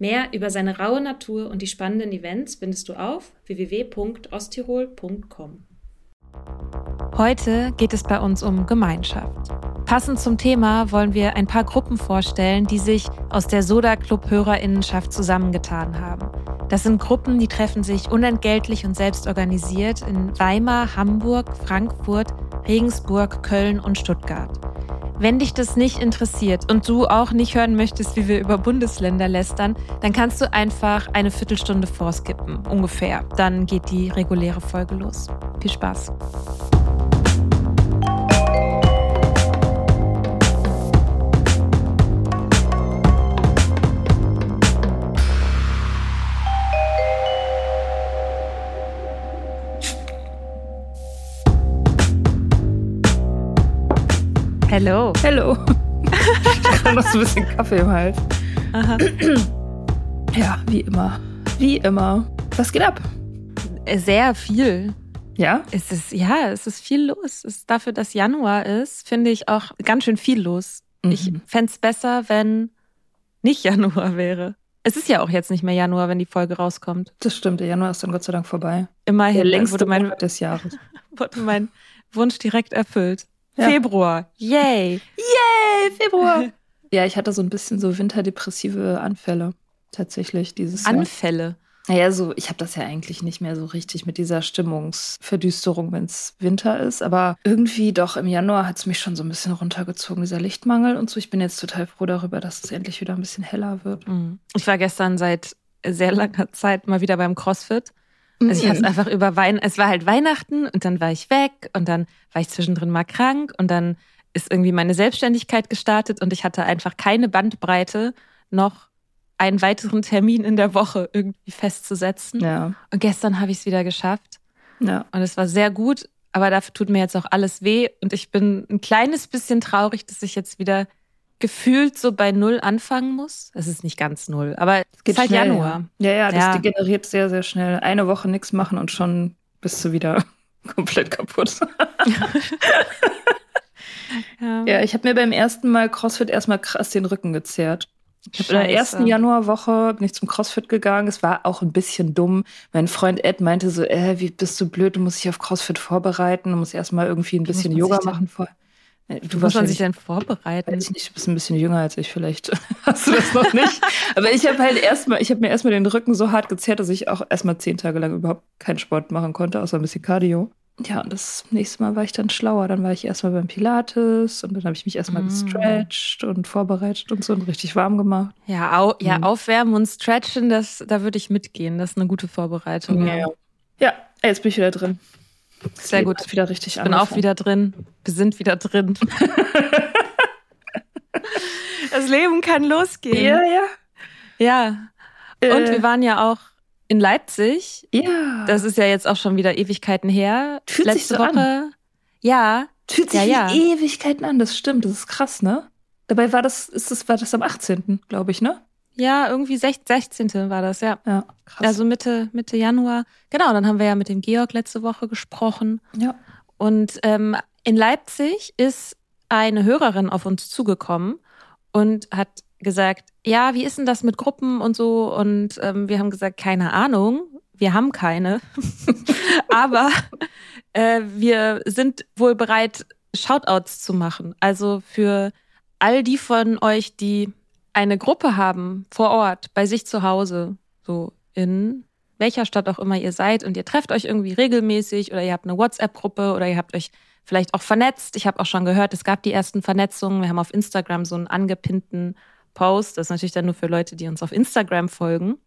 Mehr über seine raue Natur und die spannenden Events findest du auf www.osttirol.com. Heute geht es bei uns um Gemeinschaft. Passend zum Thema wollen wir ein paar Gruppen vorstellen, die sich aus der Soda Club Hörerinnenschaft zusammengetan haben. Das sind Gruppen, die treffen sich unentgeltlich und selbst organisiert in Weimar, Hamburg, Frankfurt, Regensburg, Köln und Stuttgart. Wenn dich das nicht interessiert und du auch nicht hören möchtest, wie wir über Bundesländer lästern, dann kannst du einfach eine Viertelstunde vorskippen, ungefähr. Dann geht die reguläre Folge los. Viel Spaß. Hello. Hello. ich habe noch so ein bisschen Kaffee im Hals. Aha. Ja, wie immer. Wie immer. Was geht ab? Sehr viel. Ja? Es ist, ja, es ist viel los. Es ist dafür, dass Januar ist, finde ich auch ganz schön viel los. Mhm. Ich fände es besser, wenn nicht Januar wäre. Es ist ja auch jetzt nicht mehr Januar, wenn die Folge rauskommt. Das stimmt, der Januar ist dann Gott sei Dank vorbei. Immerhin Der längste wurde mein, Monat des Jahres. wurde mein Wunsch direkt erfüllt. Ja. Februar. Yay. Yay, Februar. Ja, ich hatte so ein bisschen so winterdepressive Anfälle tatsächlich dieses Jahr. Anfälle. Naja, so, ich habe das ja eigentlich nicht mehr so richtig mit dieser Stimmungsverdüsterung, wenn es Winter ist. Aber irgendwie doch im Januar hat es mich schon so ein bisschen runtergezogen, dieser Lichtmangel und so. Ich bin jetzt total froh darüber, dass es endlich wieder ein bisschen heller wird. Mhm. Ich war gestern seit sehr langer Zeit mal wieder beim CrossFit. Also ich habe es Mhm. einfach über Weihnachten, es war halt Weihnachten und dann war ich weg und dann war ich zwischendrin mal krank und dann ist irgendwie meine Selbstständigkeit gestartet und ich hatte einfach keine Bandbreite, noch einen weiteren Termin in der Woche irgendwie festzusetzen. Ja, Und gestern habe ich es wieder geschafft ja. und es war sehr gut, aber dafür tut mir jetzt auch alles weh und ich bin ein kleines bisschen traurig, dass ich jetzt wieder gefühlt so bei Null anfangen muss. Es ist nicht ganz Null, aber es Geht ist halt schnell, Januar. Ja, ja, ja das Ja. degeneriert sehr, sehr schnell. Eine Woche nichts machen und schon bist du wieder komplett kaputt. Ja. Ja, ich habe mir beim ersten Mal CrossFit erstmal krass den Rücken gezerrt. Ich habe in der ersten Januarwoche bin ich zum CrossFit gegangen. Es war auch ein bisschen dumm. Mein Freund Ed meinte so, äh, wie bist du blöd, du musst dich auf CrossFit vorbereiten, du musst erstmal irgendwie ein bisschen Yoga machen vor. Äh, Du muss man sich denn vorbereiten? weiß ich nicht, du bist ein bisschen jünger als ich, vielleicht hast du das noch nicht. Aber ich habe halt erstmal, ich habe mir erstmal den Rücken so hart gezerrt, dass ich auch erstmal zehn Tage lang überhaupt keinen Sport machen konnte, außer ein bisschen Cardio. Ja, und das nächste Mal war ich dann schlauer. Dann war ich erstmal beim Pilates und dann habe ich mich erstmal Mm. gestretcht und vorbereitet und so und richtig warm gemacht. Ja, au, ja Mhm. aufwärmen und stretchen, das, da würde ich mitgehen. Das ist eine gute Vorbereitung. Ja, ja jetzt bin ich wieder drin. Sehr gut. wieder richtig Ich bin auch wieder drin. Wir sind wieder drin. das Leben kann losgehen. Ja, ja. Ja. Und Äh, wir waren ja auch in Leipzig. Ja. Das ist ja jetzt auch schon wieder Ewigkeiten her. Fühlt sich Letzte so an. Woche. Ja. fühlt sich ja, ja. wie Ewigkeiten an, das stimmt, das ist krass, ne? Dabei war das, ist das, war das am 18., glaube ich, ne? Ja, irgendwie 16. war das, ja. Ja, krass. Also Mitte, Mitte Januar. Genau, dann haben wir ja mit dem Georg letzte Woche gesprochen. ja. Und ähm, in Leipzig ist eine Hörerin auf uns zugekommen und hat gesagt, ja, wie ist denn das mit Gruppen und so? Und ähm, wir haben gesagt, keine Ahnung, wir haben keine. Aber äh, wir sind wohl bereit, Shoutouts zu machen. Also für all die von euch, die eine Gruppe haben vor Ort, bei sich zu Hause, so in welcher Stadt auch immer ihr seid und ihr trefft euch irgendwie regelmäßig oder ihr habt eine WhatsApp-Gruppe oder ihr habt euch vielleicht auch vernetzt. Ich habe auch schon gehört, es gab die ersten Vernetzungen. Wir haben auf Instagram so einen angepinnten Post. Das ist natürlich dann nur für Leute, die uns auf Instagram folgen.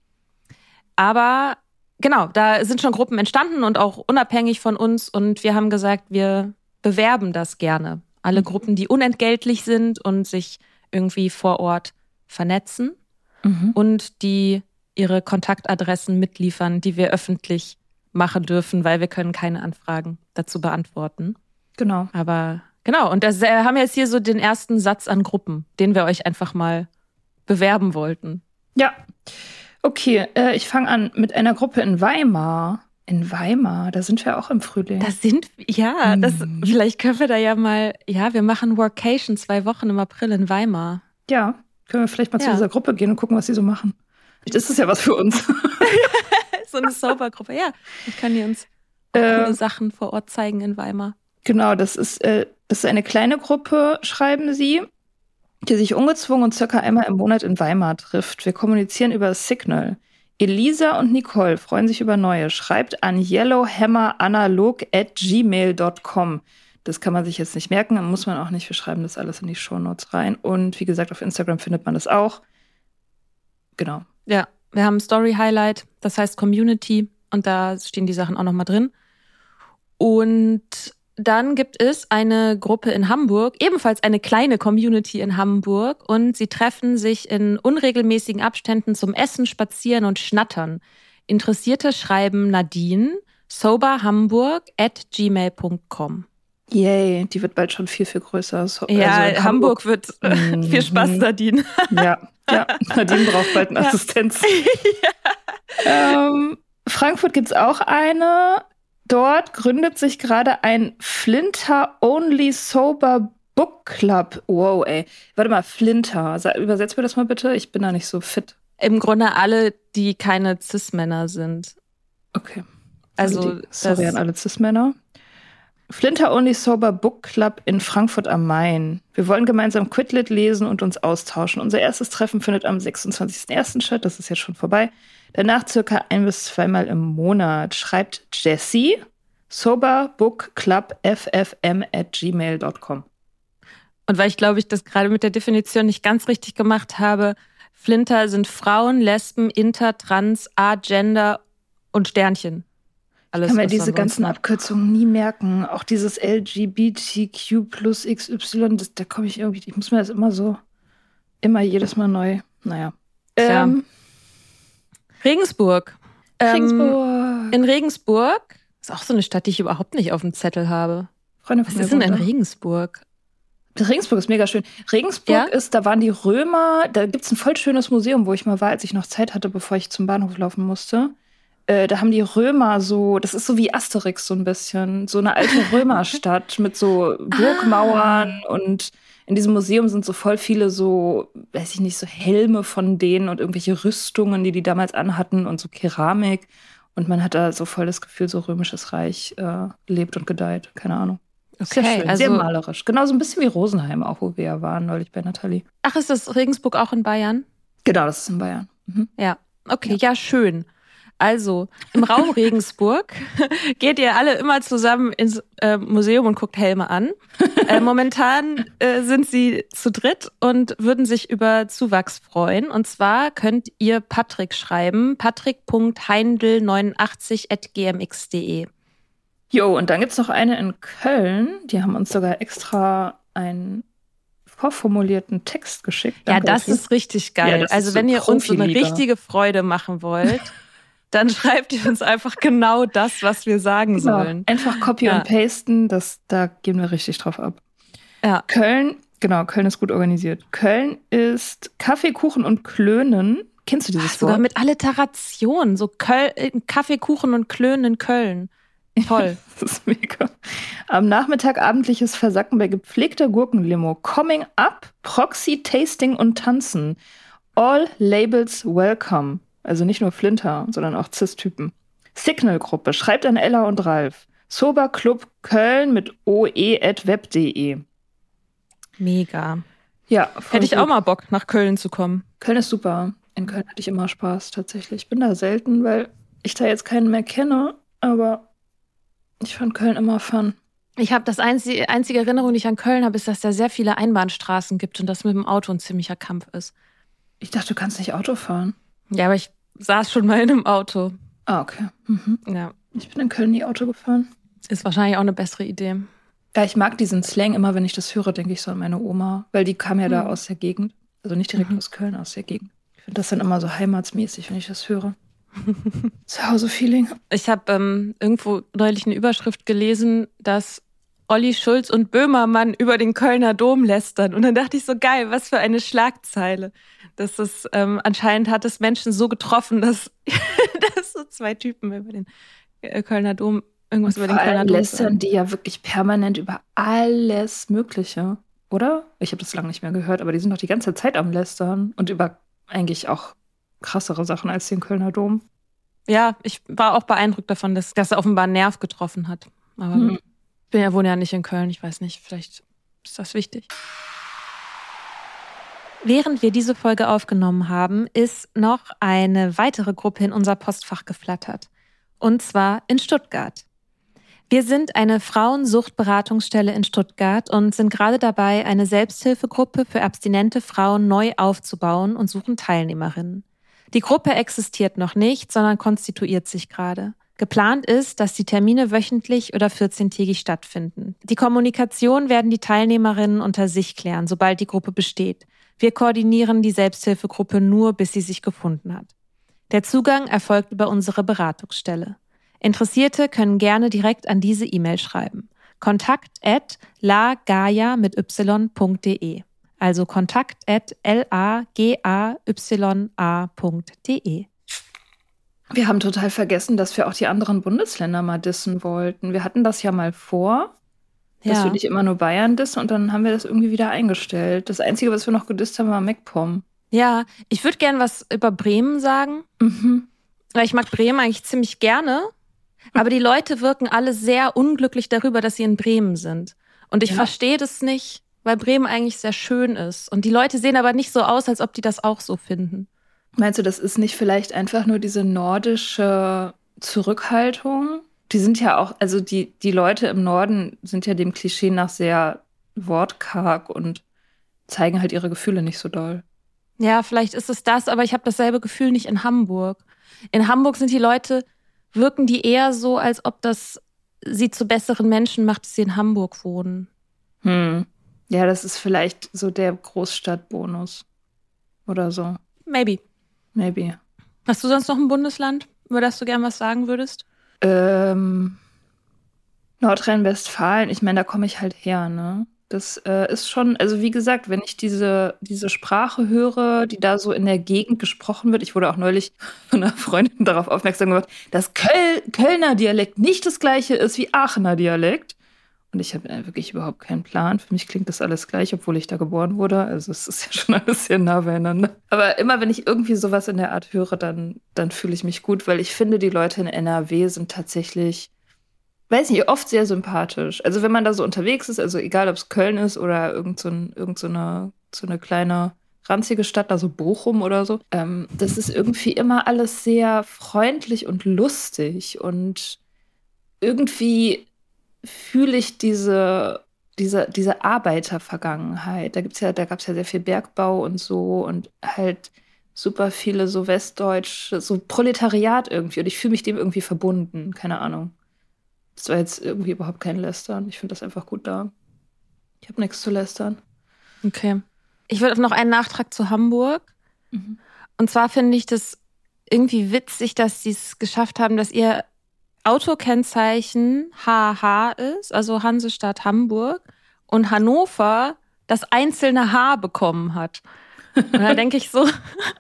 Aber genau, da sind schon Gruppen entstanden und auch unabhängig von uns. Und wir haben gesagt, wir bewerben das gerne. Alle Gruppen, die unentgeltlich sind und sich irgendwie vor Ort vernetzen Mhm. und die ihre Kontaktadressen mitliefern, die wir öffentlich machen dürfen, weil wir können keine Anfragen dazu beantworten. Genau. Aber genau, und das äh, haben wir jetzt hier so den ersten Satz an Gruppen, den wir euch einfach mal bewerben wollten. Ja. Okay, äh, ich fange an mit einer Gruppe in Weimar. In Weimar, da sind wir auch im Frühling. Das sind, ja, das, Mhm. vielleicht können wir da ja mal, ja, wir machen Workation zwei Wochen im April in Weimar. ja, können wir vielleicht mal zu Ja. dieser Gruppe gehen und gucken, was sie so machen. Vielleicht ist das ja was für uns. So eine Sober-Gruppe, ja. Ich kann dir uns Ähm, coole Sachen vor Ort zeigen in Weimar. Genau, das ist, äh, das ist eine kleine Gruppe, schreiben sie, die sich ungezwungen und circa einmal im Monat in Weimar trifft. Wir kommunizieren über Signal. Elisa und Nicole freuen sich über neue. Schreibt an yellowhammeranalog at gmail.com. Das kann man sich jetzt nicht merken, dann muss man auch nicht. Wir schreiben das alles in die Shownotes rein. Und wie gesagt, auf Instagram findet man das auch. Genau. Ja, wir haben ein Story-Highlight, das heißt Community und da stehen die Sachen auch nochmal drin. Und dann gibt es eine Gruppe in Hamburg, ebenfalls eine kleine Community in Hamburg und sie treffen sich in unregelmäßigen Abständen zum Essen, Spazieren und Schnattern. Interessierte schreiben Nadine soberhamburg at gmail.com. Yay, die wird bald schon viel, viel größer. So, Ja, also in Hamburg, wird Mhm. viel Spaß, Nadine. Ja, ja. Nadine braucht bald eine Ja. Assistenz. ähm, Frankfurt gibt's auch eine. Dort gründet sich gerade ein Flinter Only Sober Book Club. Wow, ey. Warte mal, Flinter. Übersetzt mir das mal bitte. Ich bin da nicht so fit. Im Grunde alle, die keine Cis-Männer sind. Okay. Also, die, sorry das- an alle Cis-Männer. Flinter Only Sober Book Club in Frankfurt am Main. Wir wollen gemeinsam Quidlit lesen und uns austauschen. Unser erstes Treffen findet am 26.01. statt. Das ist jetzt schon vorbei. Danach circa ein bis zweimal im Monat. Schreibt Jessie Sober Book Club ffm at gmail.com. Und weil ich glaube, ich das gerade mit der Definition nicht ganz richtig gemacht habe, Flinter sind Frauen, Lesben, Inter, Trans, Agender und Sternchen. Alles, Kann man diese ganzen. Abkürzungen nie merken. Auch dieses LGBTQ plus XY, das, da komme ich irgendwie, ich muss mir das immer so, immer jedes Mal neu. Naja. Ähm, Regensburg. Ähm, Regensburg. in Regensburg ist auch so eine Stadt, die ich überhaupt nicht auf dem Zettel habe. Freunde von Was ist denn in. Regensburg? Regensburg ist mega schön. Regensburg Ja? ist, da waren die Römer, da gibt's ein voll schönes Museum, wo ich mal war, als ich noch Zeit hatte, bevor ich zum Bahnhof laufen musste. Äh, da haben die Römer so, das ist so wie Asterix so ein bisschen, so eine alte Römerstadt mit so Burgmauern und in diesem Museum sind so voll viele so, weiß ich nicht, so Helme von denen und irgendwelche Rüstungen, die die damals anhatten und so Keramik. Und man hat da so voll das Gefühl, so römisches Reich äh, lebt und gedeiht. Keine Ahnung. Sehr schön, also, sehr malerisch. Genauso ein bisschen wie Rosenheim, auch wo wir ja waren neulich bei Nathalie. ach, ist das Regensburg auch in Bayern? Genau, das ist in Bayern. Mhm. Ja, okay, ja, schön. Also, im Raum Regensburg geht ihr alle immer zusammen ins äh, Museum und guckt Helme an. Äh, momentan äh, sind sie zu dritt und würden sich über Zuwachs freuen. Und zwar könnt ihr Patrick schreiben, patrick.heindl89.gmx.de. Jo, und dann gibt's noch eine in Köln. Die haben uns sogar extra einen vorformulierten Text geschickt. Ja, das dafür. ist richtig geil. Ja, also so wenn ihr uns so eine richtige Freude machen wollt, dann schreibt ihr uns einfach genau das, was wir sagen Genau. sollen. Einfach copy Ja. und pasten, das, da gehen wir richtig drauf ab. Ja. Köln Genau, Köln ist gut organisiert. Köln ist Kaffee, Kuchen und Klönen. Kennst du dieses Ach, sogar Wort? mit Alliteration. So Köl äh, Kaffee, Kuchen und Klönen in Köln. Toll. Das ist mega. Am Nachmittag abendliches Versacken bei gepflegter Gurkenlimo. Coming up, Proxy, Tasting und Tanzen. All Labels welcome. Also nicht nur Flinter, sondern auch Cis-Typen. Signal-Gruppe. Schreibt an Ella und Ralf. Sober Club Köln mit oe.web.de. Mega. Ja, Hätte ich gut. auch mal Bock, nach Köln zu kommen. Köln ist super. In Köln hatte ich immer Spaß tatsächlich. Ich bin da selten, weil ich da jetzt keinen mehr kenne, aber ich fand Köln immer fun. Ich habe das einzige, einzige Erinnerung, die ich an Köln habe, ist, dass da sehr viele Einbahnstraßen gibt und das mit dem Auto ein ziemlicher Kampf ist. Ich dachte, du kannst nicht Auto fahren. Ja, aber ich saß schon mal in einem Auto. Ah, okay. Mhm. Ja, Ich bin in Köln nie Auto gefahren. ist wahrscheinlich auch eine bessere Idee. Ja, ich mag diesen Slang immer, wenn ich das höre, denke ich so an meine Oma, weil die kam ja da Mhm. aus der Gegend. Also nicht direkt Mhm. aus Köln, aus der Gegend. Ich finde das dann immer so heimatsmäßig, wenn ich das höre. Zuhause-Feeling. Ich habe ähm, irgendwo neulich eine Überschrift gelesen, dass Olli Schulz und Böhmermann über den Kölner Dom lästern. Und dann dachte ich so, geil, was für eine Schlagzeile. Dass das ähm, anscheinend hat es Menschen so getroffen, dass, dass so zwei Typen über den äh, Kölner Dom irgendwas über den Kölner Dom lästern sagen. die ja wirklich permanent über alles Mögliche, oder? Ich habe das lange nicht mehr gehört, aber die sind doch die ganze Zeit am Lästern und über eigentlich auch krassere Sachen als den Kölner Dom. Ja, ich war auch beeindruckt davon, dass, er offenbar einen Nerv getroffen hat. Aber Hm. Ich bin ja, wohne ja nicht in Köln, ich weiß nicht, vielleicht ist das wichtig. Während wir diese Folge aufgenommen haben, ist noch eine weitere Gruppe in unser Postfach geflattert. Und zwar in Stuttgart. Wir sind eine Frauensuchtberatungsstelle in Stuttgart und sind gerade dabei, eine Selbsthilfegruppe für abstinente Frauen neu aufzubauen und suchen Teilnehmerinnen. Die Gruppe existiert noch nicht, sondern konstituiert sich gerade. Geplant ist, dass die Termine wöchentlich oder 14-tägig stattfinden. Die Kommunikation werden die Teilnehmerinnen unter sich klären, sobald die Gruppe besteht. Wir koordinieren die Selbsthilfegruppe nur, bis sie sich gefunden hat. Der Zugang erfolgt über unsere Beratungsstelle. Interessierte können gerne direkt an diese E-Mail schreiben. Kontakt at lagaia mit y.de. Also kontakt at l-a-g-a-y-a.de. Wir haben total vergessen, dass wir auch die anderen Bundesländer mal dissen wollten. Wir hatten das ja mal vor, dass Ja. wir nicht immer nur Bayern dissen und dann haben wir das irgendwie wieder eingestellt. Das Einzige, was wir noch gedisst haben, war MacPom. ja, ich würde gern was über Bremen sagen. Mhm. Weil ich mag Bremen eigentlich ziemlich gerne. Aber die Leute wirken alle sehr unglücklich darüber, dass sie in Bremen sind. Und ich Ja. verstehe das nicht, weil Bremen eigentlich sehr schön ist. Und die Leute sehen aber nicht so aus, als ob die das auch so finden. Meinst du, das ist nicht vielleicht einfach nur diese nordische Zurückhaltung? Die sind ja auch, also die, die Leute im Norden sind ja dem Klischee nach sehr wortkarg und zeigen halt ihre Gefühle nicht so doll. Ja, vielleicht ist es das, aber ich habe dasselbe Gefühl nicht in Hamburg. In Hamburg sind die Leute, wirken die eher so, als ob das sie zu besseren Menschen macht, dass sie in Hamburg wohnen. Hm. Ja, das ist vielleicht so der Großstadtbonus. Oder so. Maybe. Maybe. Hast du sonst noch ein Bundesland, über das du gern was sagen würdest? Ähm, Nordrhein-Westfalen, ich meine, da komme ich halt her, ne? Das äh, ist schon, also wie gesagt, wenn ich diese, diese Sprache höre, die da so in der Gegend gesprochen wird, ich wurde auch neulich von einer Freundin darauf aufmerksam gemacht, dass Köl Kölner Dialekt nicht das gleiche ist wie Aachener Dialekt. Und ich habe äh, wirklich überhaupt keinen Plan. Für mich klingt das alles gleich, obwohl ich da geboren wurde. Also es ist ja schon alles sehr nah beieinander. Aber immer wenn ich irgendwie sowas in der Art höre, dann, dann fühle ich mich gut, weil ich finde, die Leute in NRW sind tatsächlich, weiß nicht, oft sehr sympathisch. Also wenn man da so unterwegs ist, also egal ob es Köln ist oder irgend so, ein, irgend so, eine, so eine kleine ranzige Stadt, also Bochum oder so, ähm, das ist irgendwie immer alles sehr freundlich und lustig und irgendwie fühle ich diese, diese, diese Arbeitervergangenheit. Da gibt's ja, da gab es ja sehr viel Bergbau und so und halt super viele so westdeutsche, so Proletariat irgendwie. Und ich fühle mich dem irgendwie verbunden. Keine Ahnung. Das war jetzt irgendwie überhaupt kein Lästern. Ich finde das einfach gut da. Ich habe nichts zu lästern. Okay. Ich würde noch einen Nachtrag zu Hamburg. Mhm. Und zwar finde ich das irgendwie witzig, dass sie es geschafft haben, dass ihr Autokennzeichen HH ist, also Hansestadt Hamburg, und Hannover das einzelne Haar bekommen hat. Und da denke ich so,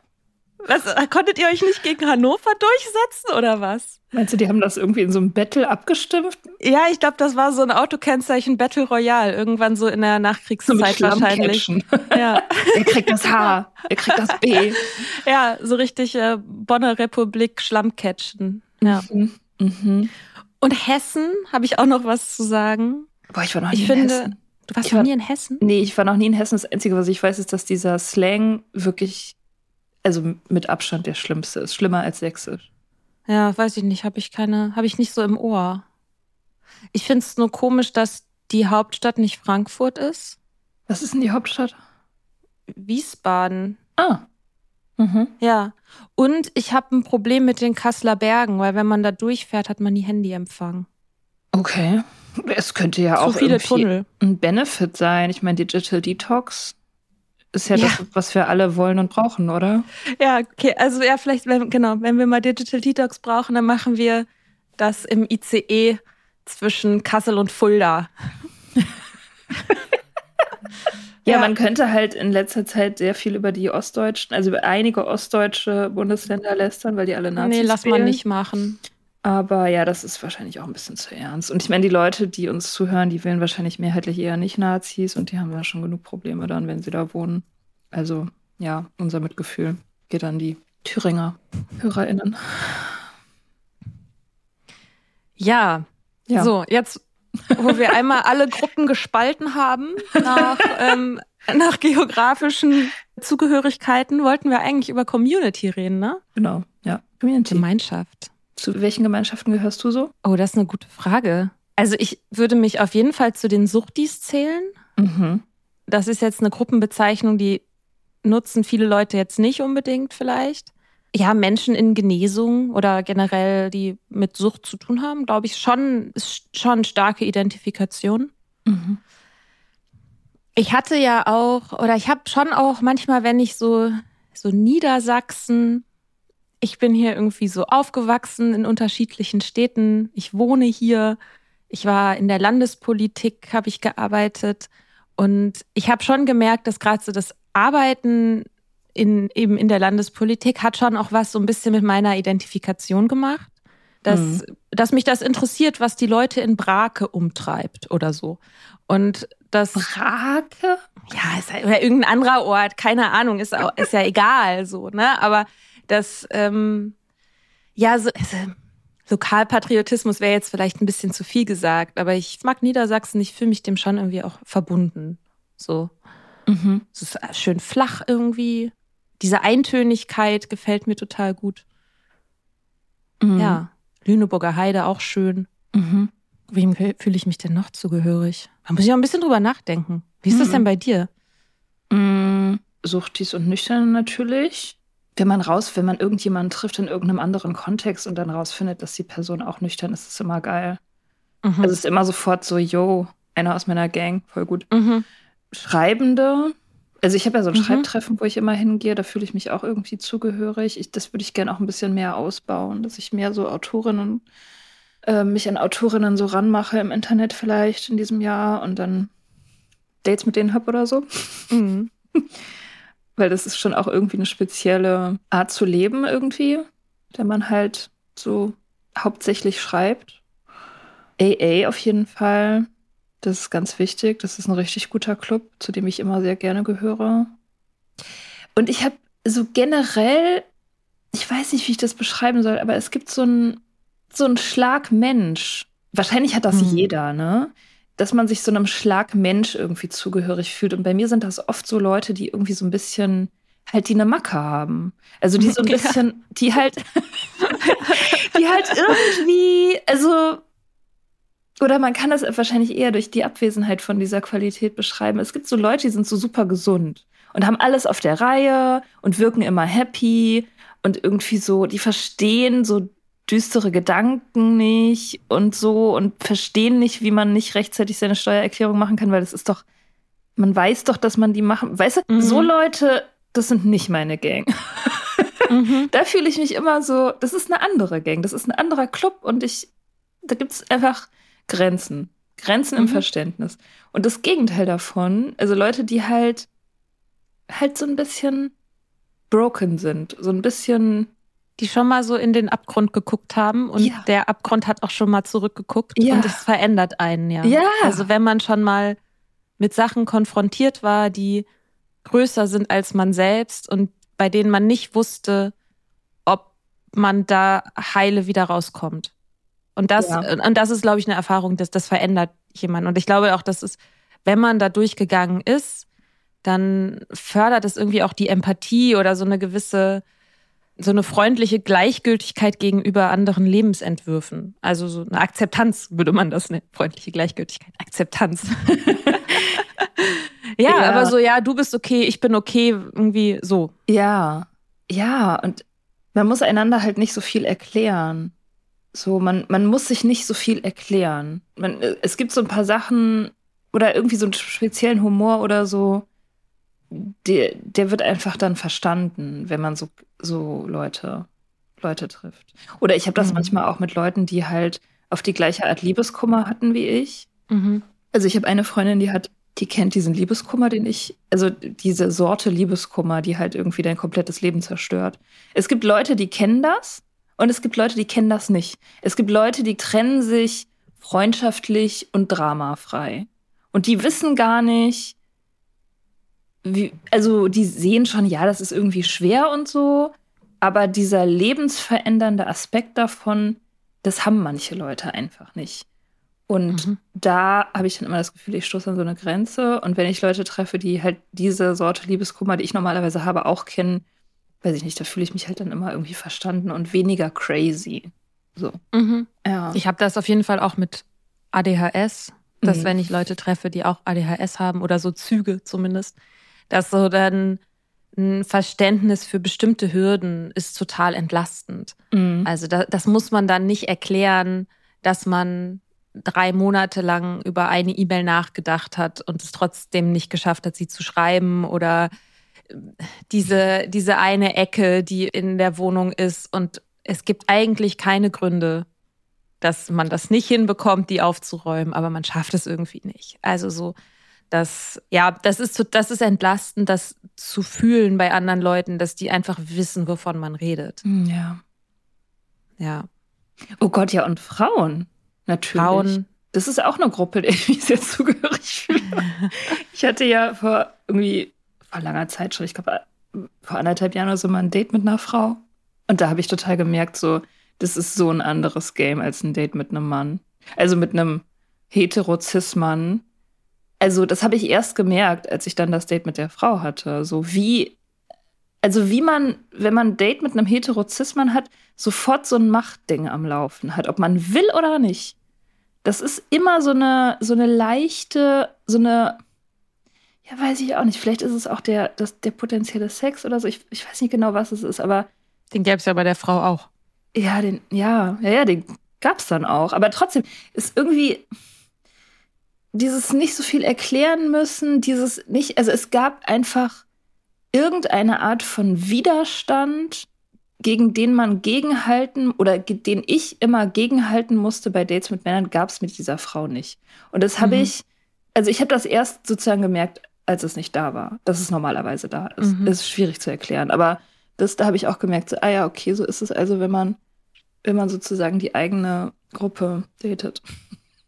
was, konntet ihr euch nicht gegen Hannover durchsetzen oder was? Meinst du, die haben das irgendwie in so einem Battle abgestimmt? Ja, ich glaube, das war so ein Autokennzeichen Battle Royale, irgendwann so in der Nachkriegszeit so wahrscheinlich. Ja. er kriegt das H, er kriegt das B. Ja, so richtig äh, Bonner Republik Schlammcatchen. Ja. Mhm. Mhm. Und Hessen, habe ich auch noch was zu sagen. Boah, ich war noch nie ich in finde, Hessen. Du warst ich noch war, nie in Hessen? Nee, ich war noch nie in Hessen. Das Einzige, was ich weiß, ist, dass dieser Slang wirklich, also mit Abstand der schlimmste ist. Schlimmer als Sächsisch. Ja, weiß ich nicht. Habe ich keine, habe ich nicht so im Ohr. Ich finde es nur komisch, dass die Hauptstadt nicht Frankfurt ist. Was ist denn die Hauptstadt? Wiesbaden. Ah. Mhm. Ja. Und ich habe ein Problem mit den Kasseler Bergen, weil wenn man da durchfährt, hat man nie Handyempfang. Okay. Es könnte ja Zu auch viele Tunnel. ein Benefit sein. Ich meine, Digital Detox ist ja, ja, das, was wir alle wollen und brauchen, oder? Ja, okay. Also ja, vielleicht, wenn, genau, wenn wir mal Digital Detox brauchen, dann machen wir das im ICE zwischen Kassel und Fulda. ja, ja, man könnte halt in letzter Zeit sehr viel über die ostdeutschen, also über einige ostdeutsche Bundesländer lästern, weil die alle Nazis Nee, lass wählen. mal nicht machen. Aber ja, das ist wahrscheinlich auch ein bisschen zu ernst. Und ich meine, die Leute, die uns zuhören, die wählen wahrscheinlich mehrheitlich eher nicht Nazis und die haben ja schon genug Probleme dann, wenn sie da wohnen. Also ja, unser Mitgefühl geht an die Thüringer HörerInnen. Ja, ja. so, jetzt, wo wir einmal alle Gruppen gespalten haben nach, ähm, nach geografischen Zugehörigkeiten, wollten wir eigentlich über Community reden, ne? Genau, ja. Community. Gemeinschaft. Zu welchen Gemeinschaften gehörst du so? Oh, das ist eine gute Frage. Also ich würde mich auf jeden Fall zu den Suchtis zählen. Mhm. Das ist jetzt eine Gruppenbezeichnung, die nutzen viele Leute jetzt nicht unbedingt vielleicht. Ja, Menschen in Genesung oder generell, die mit Sucht zu tun haben, glaube ich, schon, ist schon starke Identifikation. Mhm. Ich hatte ja auch, oder ich habe schon auch manchmal, wenn ich so, so Niedersachsen ich bin hier irgendwie so aufgewachsen in unterschiedlichen Städten. Ich wohne hier. Ich war in der Landespolitik, habe ich gearbeitet. Und ich habe schon gemerkt, dass gerade so das Arbeiten in, eben in der Landespolitik hat schon auch was so ein bisschen mit meiner Identifikation gemacht. Dass, mhm. dass mich das interessiert, was die Leute in Brake umtreibt oder so. Und das. Brake? Ja, ist halt, oder irgendein anderer Ort, keine Ahnung, ist, auch, ist ja egal so, ne? Aber dass ähm, ja so, also, Lokalpatriotismus wäre jetzt vielleicht ein bisschen zu viel gesagt, aber ich mag Niedersachsen, ich fühle mich dem schon irgendwie auch verbunden. So. Mhm. Es ist schön flach irgendwie. Diese Eintönigkeit gefällt mir total gut. Mhm. Ja. Lüneburger Heide auch schön. Mhm. Wem fühle ich mich denn noch zugehörig? Da muss ich auch ein bisschen drüber nachdenken. Wie ist das mhm. denn bei dir? Mhm. Suchtis und Nüchtern natürlich wenn man raus, wenn man irgendjemanden trifft in irgendeinem anderen Kontext und dann rausfindet, dass die Person auch nüchtern ist, ist immer geil. Mhm. Also es ist immer sofort so, yo, einer aus meiner Gang, voll gut. Mhm. Schreibende, also ich habe ja so ein mhm. Schreibtreffen, wo ich immer hingehe, da fühle ich mich auch irgendwie zugehörig. Ich, das würde ich gerne auch ein bisschen mehr ausbauen, dass ich mehr so Autorinnen, äh, mich an Autorinnen so ranmache im Internet vielleicht in diesem Jahr und dann Dates mit denen habe oder so. Mhm. weil das ist schon auch irgendwie eine spezielle Art zu leben irgendwie, wenn man halt so hauptsächlich schreibt. AA auf jeden Fall. Das ist ganz wichtig. Das ist ein richtig guter Club, zu dem ich immer sehr gerne gehöre. Und ich habe so generell, ich weiß nicht, wie ich das beschreiben soll, aber es gibt so einen so einen Schlag Mensch. Wahrscheinlich hat das hm. jeder, ne? dass man sich so einem Schlag Mensch irgendwie zugehörig fühlt. Und bei mir sind das oft so Leute, die irgendwie so ein bisschen halt die eine Macke haben. Also die so ein bisschen, ja. die halt, die halt irgendwie, also, oder man kann das wahrscheinlich eher durch die Abwesenheit von dieser Qualität beschreiben. Es gibt so Leute, die sind so super gesund und haben alles auf der Reihe und wirken immer happy und irgendwie so, die verstehen so düstere Gedanken nicht und so und verstehen nicht, wie man nicht rechtzeitig seine Steuererklärung machen kann, weil das ist doch, man weiß doch, dass man die machen. Weißt du, mhm. so Leute, das sind nicht meine Gang. mhm. Da fühle ich mich immer so, das ist eine andere Gang, das ist ein anderer Club und ich, da gibt es einfach Grenzen. Grenzen im mhm. Verständnis. Und das Gegenteil davon, also Leute, die halt halt so ein bisschen broken sind, so ein bisschen die schon mal so in den Abgrund geguckt haben und ja. der Abgrund hat auch schon mal zurückgeguckt ja. und es verändert einen ja. ja. Also wenn man schon mal mit Sachen konfrontiert war, die größer sind als man selbst und bei denen man nicht wusste, ob man da heile wieder rauskommt. Und das, ja. und das ist, glaube ich, eine Erfahrung, dass das verändert jemand. Und ich glaube auch, dass es, wenn man da durchgegangen ist, dann fördert es irgendwie auch die Empathie oder so eine gewisse, so eine freundliche Gleichgültigkeit gegenüber anderen Lebensentwürfen. Also so eine Akzeptanz würde man das nennen. Freundliche Gleichgültigkeit. Akzeptanz. ja, ja, aber so, ja, du bist okay, ich bin okay, irgendwie so. Ja, ja, und man muss einander halt nicht so viel erklären. So, man, man muss sich nicht so viel erklären. Man, es gibt so ein paar Sachen oder irgendwie so einen speziellen Humor oder so, der, der wird einfach dann verstanden, wenn man so, so Leute, Leute trifft. Oder ich habe das mhm. manchmal auch mit Leuten, die halt auf die gleiche Art Liebeskummer hatten wie ich. Mhm. Also ich habe eine Freundin, die hat die kennt diesen Liebeskummer, den ich, also diese Sorte Liebeskummer, die halt irgendwie dein komplettes Leben zerstört. Es gibt Leute, die kennen das und es gibt Leute, die kennen das nicht. Es gibt Leute, die trennen sich freundschaftlich und dramafrei. Und die wissen gar nicht, wie, also die sehen schon, ja, das ist irgendwie schwer und so, aber dieser lebensverändernde Aspekt davon, das haben manche Leute einfach nicht. Und mhm. da habe ich dann immer das Gefühl, ich stoße an so eine Grenze. Und wenn ich Leute treffe, die halt diese Sorte Liebeskummer, die ich normalerweise habe, auch kennen, weiß ich nicht, da fühle ich mich halt dann immer irgendwie verstanden und weniger crazy. So. Mhm. Ja. Ich habe das auf jeden Fall auch mit ADHS, dass mhm. wenn ich Leute treffe, die auch ADHS haben oder so Züge zumindest, dass so dann ein Verständnis für bestimmte Hürden ist total entlastend. Mhm. Also da, das muss man dann nicht erklären, dass man drei Monate lang über eine E-Mail nachgedacht hat und es trotzdem nicht geschafft hat, sie zu schreiben oder diese, diese eine Ecke, die in der Wohnung ist und es gibt eigentlich keine Gründe, dass man das nicht hinbekommt, die aufzuräumen, aber man schafft es irgendwie nicht. Also so, das, ja, das ist, das ist entlastend, das zu fühlen bei anderen Leuten, dass die einfach wissen, wovon man redet. Hm, ja. Ja. Oh Gott, ja, und Frauen. Natürlich. Frauen. Das ist auch eine Gruppe, der ich mich sehr zugehörig fühle. ich hatte ja vor irgendwie, vor langer Zeit schon, ich glaube, vor anderthalb Jahren oder so mal ein Date mit einer Frau. Und da habe ich total gemerkt, so, das ist so ein anderes Game als ein Date mit einem Mann. Also mit einem hetero-cis-Mann. Also, das habe ich erst gemerkt, als ich dann das Date mit der Frau hatte. So wie, also wie man, wenn man ein Date mit einem hetero-cis-Mann hat, sofort so ein Machtding am Laufen hat, ob man will oder nicht. Das ist immer so eine, so eine leichte, so eine, ja, weiß ich auch nicht. Vielleicht ist es auch der, das, der potenzielle Sex oder so. Ich, ich weiß nicht genau, was es ist, aber. Den gäbe es ja bei der Frau auch. Ja, den, ja, ja, ja, den gab es dann auch. Aber trotzdem ist irgendwie dieses nicht so viel erklären müssen, dieses nicht, also es gab einfach irgendeine Art von Widerstand gegen den man gegenhalten oder den ich immer gegenhalten musste bei Dates mit Männern, gab es mit dieser Frau nicht. Und das habe mhm. ich, also ich habe das erst sozusagen gemerkt, als es nicht da war, dass es normalerweise da ist. Mhm. Ist schwierig zu erklären, aber das, da habe ich auch gemerkt, so, ah ja, okay, so ist es also, wenn man, wenn man sozusagen die eigene Gruppe datet.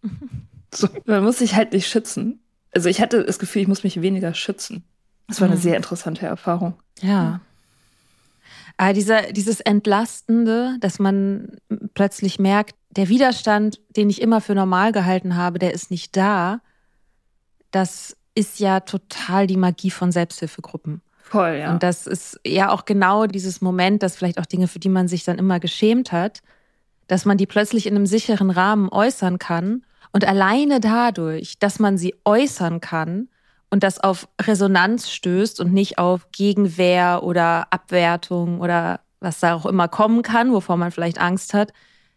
so, man muss sich halt nicht schützen. Also ich hatte das Gefühl, ich muss mich weniger schützen. Das war eine mhm. sehr interessante Erfahrung. Ja. Aber dieser, dieses Entlastende, dass man plötzlich merkt, der Widerstand, den ich immer für normal gehalten habe, der ist nicht da. Das ist ja total die Magie von Selbsthilfegruppen. Voll, ja. Und das ist ja auch genau dieses Moment, dass vielleicht auch Dinge, für die man sich dann immer geschämt hat, dass man die plötzlich in einem sicheren Rahmen äußern kann. Und alleine dadurch, dass man sie äußern kann, und das auf Resonanz stößt und nicht auf Gegenwehr oder Abwertung oder was da auch immer kommen kann, wovor man vielleicht Angst hat,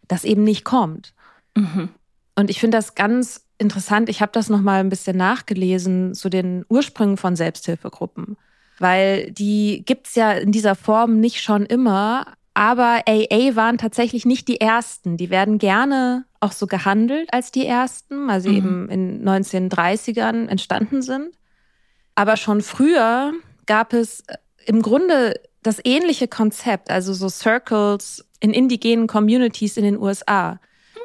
das eben nicht kommt. Mhm. Und ich finde das ganz interessant. Ich habe das noch mal ein bisschen nachgelesen zu den Ursprüngen von Selbsthilfegruppen, weil die gibt's ja in dieser Form nicht schon immer. Aber AA waren tatsächlich nicht die ersten. Die werden gerne auch so gehandelt als die ersten, weil sie mhm. eben in 1930ern entstanden sind. Aber schon früher gab es äh, im Grunde das ähnliche Konzept, also so Circles in indigenen Communities in den USA.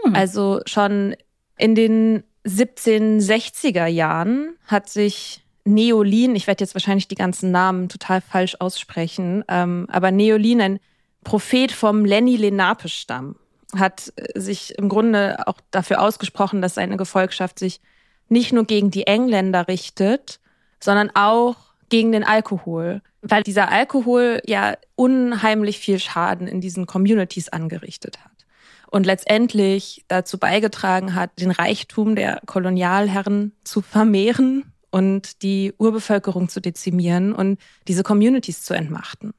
Mhm. Also schon in den 1760er Jahren hat sich Neolin, ich werde jetzt wahrscheinlich die ganzen Namen total falsch aussprechen, ähm, aber Neolin, ein Prophet vom Lenni Lenape-Stamm, hat äh, sich im Grunde auch dafür ausgesprochen, dass seine Gefolgschaft sich nicht nur gegen die Engländer richtet, sondern auch gegen den Alkohol, weil dieser Alkohol ja unheimlich viel Schaden in diesen Communities angerichtet hat und letztendlich dazu beigetragen hat, den Reichtum der Kolonialherren zu vermehren und die Urbevölkerung zu dezimieren und diese Communities zu entmachten.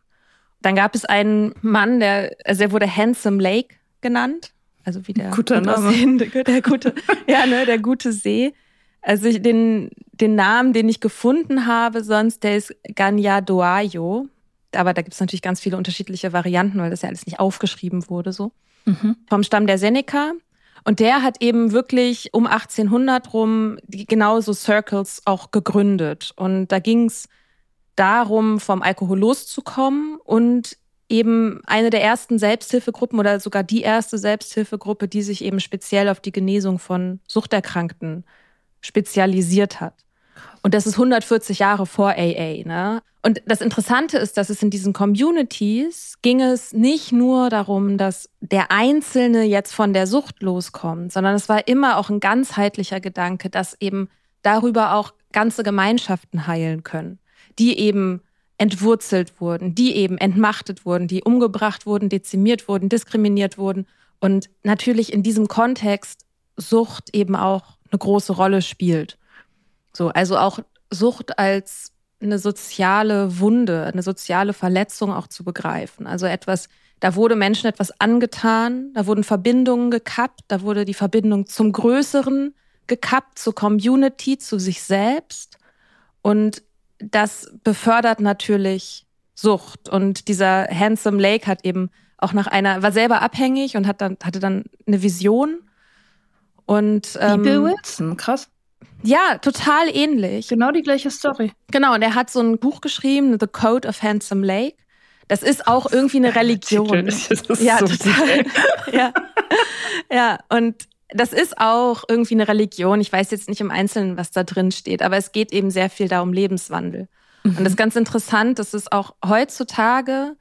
Dann gab es einen Mann, der, also er wurde Handsome Lake genannt, also wie der Guter Name. der gute, ja, ne, der gute See. Also ich, den, den Namen, den ich gefunden habe, sonst, der ist Ganyadoayo. Aber da gibt es natürlich ganz viele unterschiedliche Varianten, weil das ja alles nicht aufgeschrieben wurde so. Mhm. Vom Stamm der Seneca. Und der hat eben wirklich um 1800 rum genauso Circles auch gegründet. Und da ging es darum, vom Alkohol loszukommen und eben eine der ersten Selbsthilfegruppen oder sogar die erste Selbsthilfegruppe, die sich eben speziell auf die Genesung von Suchterkrankten spezialisiert hat. Und das ist 140 Jahre vor AA. Ne? Und das Interessante ist, dass es in diesen Communities ging es nicht nur darum, dass der Einzelne jetzt von der Sucht loskommt, sondern es war immer auch ein ganzheitlicher Gedanke, dass eben darüber auch ganze Gemeinschaften heilen können, die eben entwurzelt wurden, die eben entmachtet wurden, die umgebracht wurden, dezimiert wurden, diskriminiert wurden. Und natürlich in diesem Kontext Sucht eben auch eine große Rolle spielt. So, also auch Sucht als eine soziale Wunde, eine soziale Verletzung auch zu begreifen. Also etwas, da wurde Menschen etwas angetan, da wurden Verbindungen gekappt, da wurde die Verbindung zum Größeren gekappt, zur Community, zu sich selbst. Und das befördert natürlich Sucht. Und dieser Handsome Lake hat eben auch nach einer, war selber abhängig und hat dann, hatte dann eine Vision. Und, ähm, Bill Wilson, krass. Ja, total ähnlich. Genau die gleiche Story. Genau, und er hat so ein Buch geschrieben, The Code of Handsome Lake. Das ist auch irgendwie eine Religion. ja, so total. ja. ja, und das ist auch irgendwie eine Religion. Ich weiß jetzt nicht im Einzelnen, was da drin steht, aber es geht eben sehr viel da um Lebenswandel. Mhm. Und das ist ganz interessant, dass es auch heutzutage,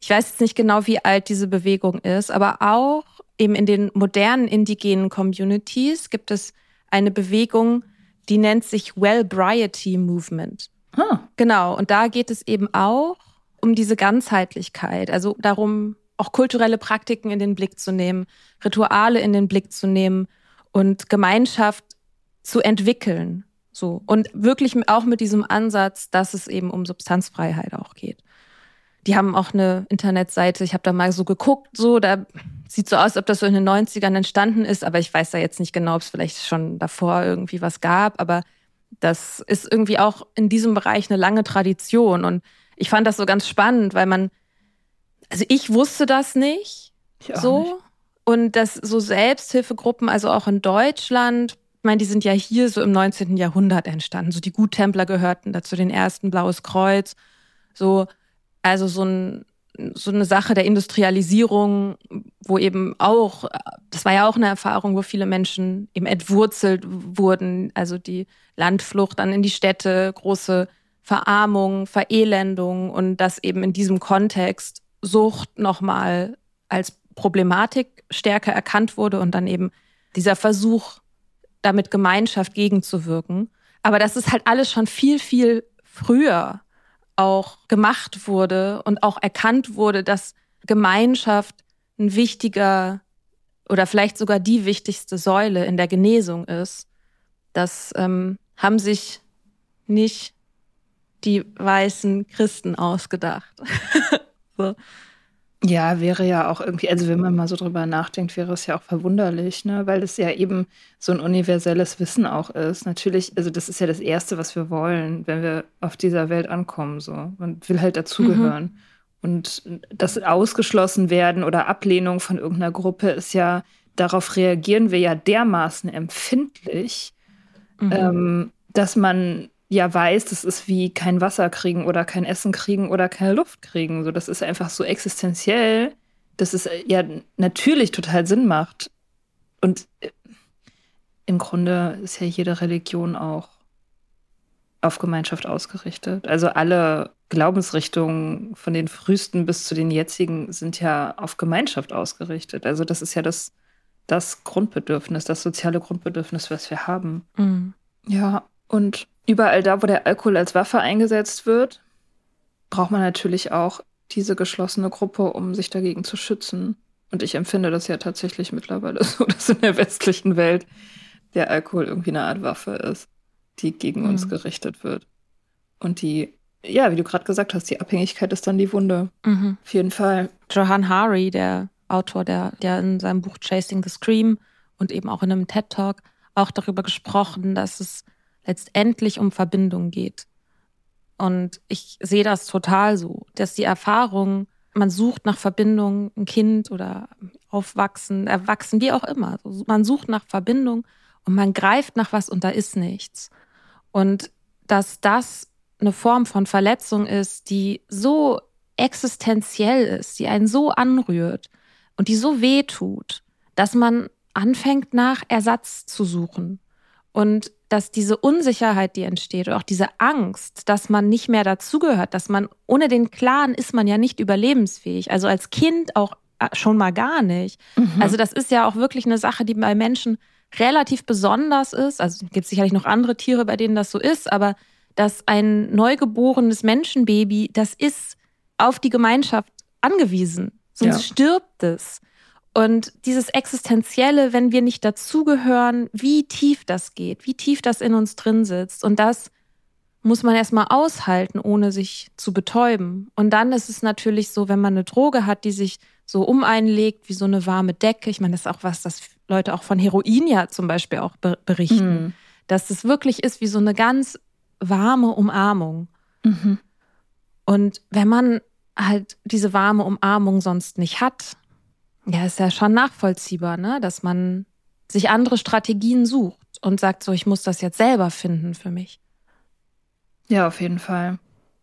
ich weiß jetzt nicht genau, wie alt diese Bewegung ist, aber auch eben in den modernen indigenen Communities gibt es eine Bewegung, die nennt sich Wellbriety Movement. Huh. Genau, und da geht es eben auch um diese Ganzheitlichkeit, also darum, auch kulturelle Praktiken in den Blick zu nehmen, Rituale in den Blick zu nehmen und Gemeinschaft zu entwickeln. So. Und wirklich auch mit diesem Ansatz, dass es eben um Substanzfreiheit auch geht. Die haben auch eine Internetseite, ich habe da mal so geguckt, so, da sieht so aus, ob das so in den 90ern entstanden ist, aber ich weiß da jetzt nicht genau, ob es vielleicht schon davor irgendwie was gab, aber das ist irgendwie auch in diesem Bereich eine lange Tradition und ich fand das so ganz spannend, weil man also ich wusste das nicht so. Nicht. Und dass so Selbsthilfegruppen, also auch in Deutschland, ich meine, die sind ja hier so im 19. Jahrhundert entstanden. So die Guttempler gehörten dazu, den ersten Blaues Kreuz. So, also so, ein, so eine Sache der Industrialisierung, wo eben auch, das war ja auch eine Erfahrung, wo viele Menschen eben entwurzelt wurden. Also die Landflucht dann in die Städte, große Verarmung, Verelendung und das eben in diesem Kontext Sucht nochmal als Problematik stärker erkannt wurde und dann eben dieser Versuch, damit Gemeinschaft gegenzuwirken. Aber dass es halt alles schon viel, viel früher auch gemacht wurde und auch erkannt wurde, dass Gemeinschaft ein wichtiger oder vielleicht sogar die wichtigste Säule in der Genesung ist. Das ähm, haben sich nicht die weißen Christen ausgedacht. so. Ja, wäre ja auch irgendwie, also wenn man mal so drüber nachdenkt, wäre es ja auch verwunderlich, ne? weil es ja eben so ein universelles Wissen auch ist. Natürlich, also das ist ja das Erste, was wir wollen, wenn wir auf dieser Welt ankommen. So. Man will halt dazugehören. Mhm. Und das Ausgeschlossen werden oder Ablehnung von irgendeiner Gruppe ist ja darauf reagieren wir ja dermaßen empfindlich, mhm. ähm, dass man ja weiß, das ist wie kein Wasser kriegen oder kein Essen kriegen oder keine Luft kriegen. So, das ist einfach so existenziell, dass es äh, ja natürlich total Sinn macht. Und äh, im Grunde ist ja jede Religion auch auf Gemeinschaft ausgerichtet. Also alle Glaubensrichtungen von den frühesten bis zu den jetzigen sind ja auf Gemeinschaft ausgerichtet. Also das ist ja das, das Grundbedürfnis, das soziale Grundbedürfnis, was wir haben. Mhm. Ja, und überall da, wo der Alkohol als Waffe eingesetzt wird, braucht man natürlich auch diese geschlossene Gruppe, um sich dagegen zu schützen. Und ich empfinde das ja tatsächlich mittlerweile so, dass in der westlichen Welt der Alkohol irgendwie eine Art Waffe ist, die gegen mhm. uns gerichtet wird. Und die, ja, wie du gerade gesagt hast, die Abhängigkeit ist dann die Wunde. Mhm. Auf jeden Fall. Johan Hari, der Autor, der, der in seinem Buch Chasing the Scream und eben auch in einem TED Talk auch darüber gesprochen, dass es letztendlich um Verbindung geht. Und ich sehe das total so, dass die Erfahrung, man sucht nach Verbindung, ein Kind oder aufwachsen, erwachsen, wie auch immer. Man sucht nach Verbindung und man greift nach was und da ist nichts. Und dass das eine Form von Verletzung ist, die so existenziell ist, die einen so anrührt und die so weh tut, dass man anfängt nach Ersatz zu suchen. Und dass diese Unsicherheit, die entsteht, oder auch diese Angst, dass man nicht mehr dazugehört, dass man ohne den Clan ist man ja nicht überlebensfähig. Also als Kind auch äh, schon mal gar nicht. Mhm. Also das ist ja auch wirklich eine Sache, die bei Menschen relativ besonders ist. Also es gibt sicherlich noch andere Tiere, bei denen das so ist, aber dass ein neugeborenes Menschenbaby, das ist auf die Gemeinschaft angewiesen. Sonst ja. stirbt es. Und dieses Existenzielle, wenn wir nicht dazugehören, wie tief das geht, wie tief das in uns drin sitzt. Und das muss man erstmal aushalten, ohne sich zu betäuben. Und dann ist es natürlich so, wenn man eine Droge hat, die sich so um einen legt, wie so eine warme Decke. Ich meine, das ist auch was, das Leute auch von Heroin ja zum Beispiel auch berichten. Mhm. Dass es wirklich ist wie so eine ganz warme Umarmung. Mhm. Und wenn man halt diese warme Umarmung sonst nicht hat, ja, ist ja schon nachvollziehbar, ne? dass man sich andere Strategien sucht und sagt so, ich muss das jetzt selber finden für mich. Ja, auf jeden Fall.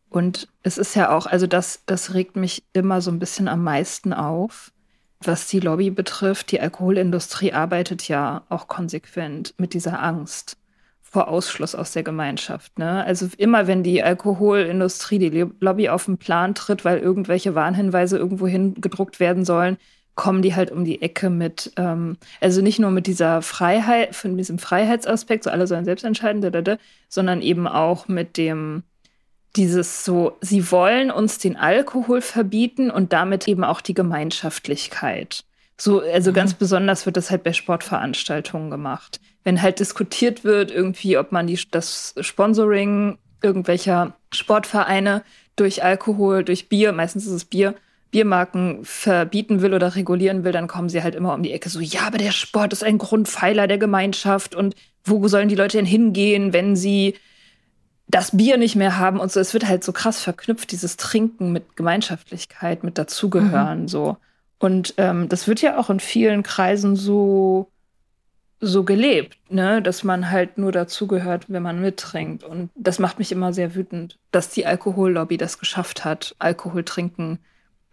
Und es ist ja auch, also das, das regt mich immer so ein bisschen am meisten auf, was die Lobby betrifft. Die Alkoholindustrie arbeitet ja auch konsequent mit dieser Angst vor Ausschluss aus der Gemeinschaft. Ne? Also immer, wenn die Alkoholindustrie, die Lobby auf den Plan tritt, weil irgendwelche Warnhinweise irgendwohin gedruckt werden sollen, kommen die halt um die Ecke mit, ähm, also nicht nur mit dieser Freiheit, von diesem Freiheitsaspekt, so alle sollen selbst entscheiden, da, da, da, sondern eben auch mit dem, dieses so, sie wollen uns den Alkohol verbieten und damit eben auch die Gemeinschaftlichkeit. So, also mhm. ganz besonders wird das halt bei Sportveranstaltungen gemacht. Wenn halt diskutiert wird, irgendwie, ob man die, das Sponsoring irgendwelcher Sportvereine durch Alkohol, durch Bier, meistens ist es Bier, Biermarken verbieten will oder regulieren will, dann kommen sie halt immer um die Ecke so, ja, aber der Sport ist ein Grundpfeiler der Gemeinschaft und wo sollen die Leute denn hingehen, wenn sie das Bier nicht mehr haben und so. Es wird halt so krass verknüpft, dieses Trinken mit Gemeinschaftlichkeit, mit Dazugehören, mhm. so. Und ähm, das wird ja auch in vielen Kreisen so, so gelebt, ne, dass man halt nur dazugehört, wenn man mittrinkt. Und das macht mich immer sehr wütend, dass die Alkohollobby das geschafft hat, Alkohol trinken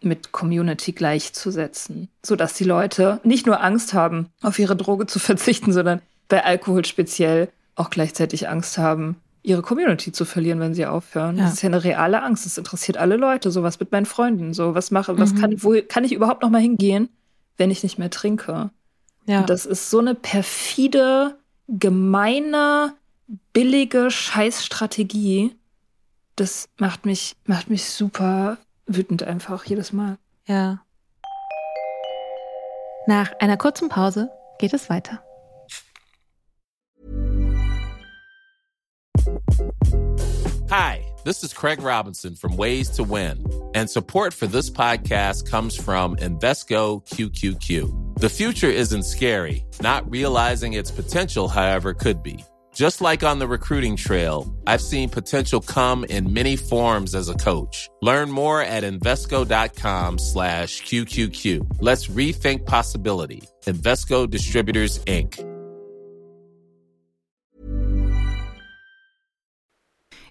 mit Community gleichzusetzen, sodass die Leute nicht nur Angst haben, auf ihre Droge zu verzichten, sondern bei Alkohol speziell auch gleichzeitig Angst haben, ihre Community zu verlieren, wenn sie aufhören. Ja. Das ist ja eine reale Angst. Das interessiert alle Leute. So was mit meinen Freunden. So was mache, was mhm. kann, wo kann ich überhaupt noch mal hingehen, wenn ich nicht mehr trinke? Ja. Und das ist so eine perfide, gemeine, billige Scheißstrategie. Das macht mich, macht mich super wütend einfach jedes Mal. Ja. Nach einer kurzen Pause geht es weiter. Hi, this is Craig Robinson from Ways to Win, and support for this podcast comes from Invesco QQQ. The future isn't scary, not realizing its potential, however, could be. Just like on the recruiting trail, I've seen potential come in many forms as a coach. Learn more at Invesco.com slash QQQ. Let's rethink possibility. Investco Distributors, Inc.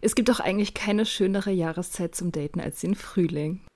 Es gibt doch eigentlich keine schönere Jahreszeit zum Daten als den Frühling.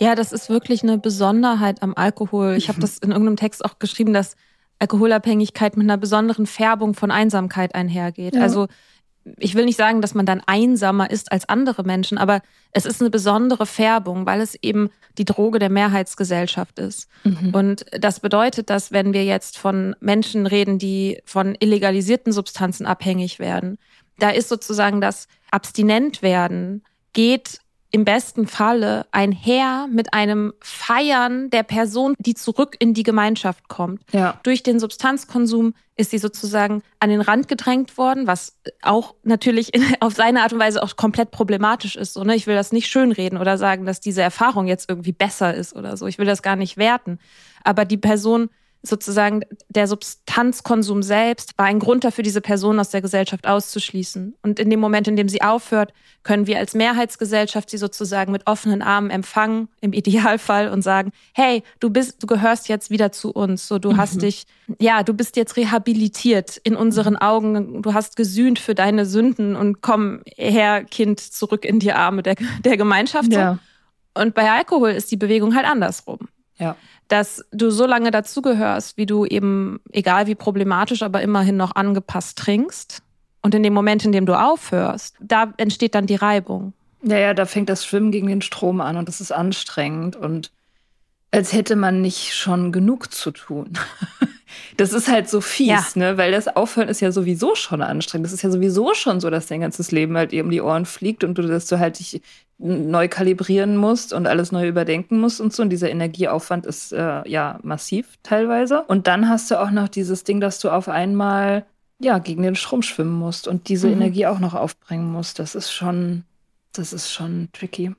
Ja, das ist wirklich eine Besonderheit am Alkohol. Ich habe das in irgendeinem Text auch geschrieben, dass Alkoholabhängigkeit mit einer besonderen Färbung von Einsamkeit einhergeht. Ja. Also ich will nicht sagen, dass man dann einsamer ist als andere Menschen, aber es ist eine besondere Färbung, weil es eben die Droge der Mehrheitsgesellschaft ist. Mhm. Und das bedeutet, dass wenn wir jetzt von Menschen reden, die von illegalisierten Substanzen abhängig werden, da ist sozusagen das Abstinent werden geht im besten Falle einher mit einem Feiern der Person, die zurück in die Gemeinschaft kommt. Ja. Durch den Substanzkonsum ist sie sozusagen an den Rand gedrängt worden, was auch natürlich auf seine Art und Weise auch komplett problematisch ist. So, ne? Ich will das nicht schönreden oder sagen, dass diese Erfahrung jetzt irgendwie besser ist oder so. Ich will das gar nicht werten. Aber die Person sozusagen der Substanzkonsum selbst war ein Grund dafür, diese Person aus der Gesellschaft auszuschließen. Und in dem Moment, in dem sie aufhört, können wir als Mehrheitsgesellschaft sie sozusagen mit offenen Armen empfangen, im Idealfall, und sagen, hey, du bist, du gehörst jetzt wieder zu uns. So, du mhm. hast dich, ja, du bist jetzt rehabilitiert in unseren Augen. Du hast gesühnt für deine Sünden und komm her, Kind, zurück in die Arme der, der Gemeinschaft. Ja. Und bei Alkohol ist die Bewegung halt andersrum. Ja dass du so lange dazugehörst, wie du eben, egal wie problematisch, aber immerhin noch angepasst trinkst. Und in dem Moment, in dem du aufhörst, da entsteht dann die Reibung. Ja, ja, da fängt das Schwimmen gegen den Strom an und das ist anstrengend und als hätte man nicht schon genug zu tun. Das ist halt so fies, ja. ne? Weil das Aufhören ist ja sowieso schon anstrengend. Das ist ja sowieso schon so, dass dein ganzes Leben halt eben die Ohren fliegt und du, dass du halt dich neu kalibrieren musst und alles neu überdenken musst und so. Und dieser Energieaufwand ist äh, ja massiv teilweise. Und dann hast du auch noch dieses Ding, dass du auf einmal ja gegen den Strom schwimmen musst und diese mhm. Energie auch noch aufbringen musst. Das ist schon, das ist schon tricky.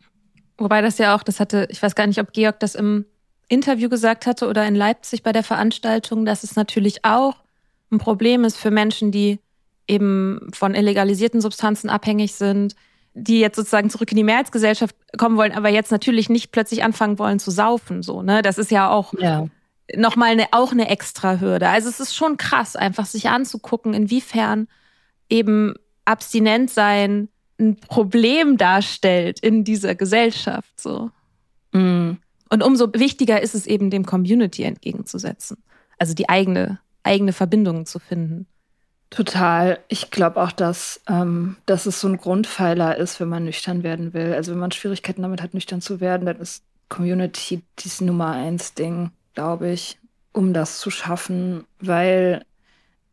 Wobei das ja auch, das hatte, ich weiß gar nicht, ob Georg das im Interview gesagt hatte oder in Leipzig bei der Veranstaltung, dass es natürlich auch ein Problem ist für Menschen, die eben von illegalisierten Substanzen abhängig sind, die jetzt sozusagen zurück in die Mehrheitsgesellschaft kommen wollen, aber jetzt natürlich nicht plötzlich anfangen wollen zu saufen. So, ne? Das ist ja auch ja. nochmal eine, auch eine extra Hürde. Also es ist schon krass, einfach sich anzugucken, inwiefern eben abstinent sein ein Problem darstellt in dieser Gesellschaft. So. Mhm. Und umso wichtiger ist es eben, dem Community entgegenzusetzen. Also die eigene, eigene Verbindungen zu finden. Total. Ich glaube auch, dass, ähm, dass es so ein Grundpfeiler ist, wenn man nüchtern werden will. Also wenn man Schwierigkeiten damit hat, nüchtern zu werden, dann ist Community das Nummer eins Ding, glaube ich, um das zu schaffen, weil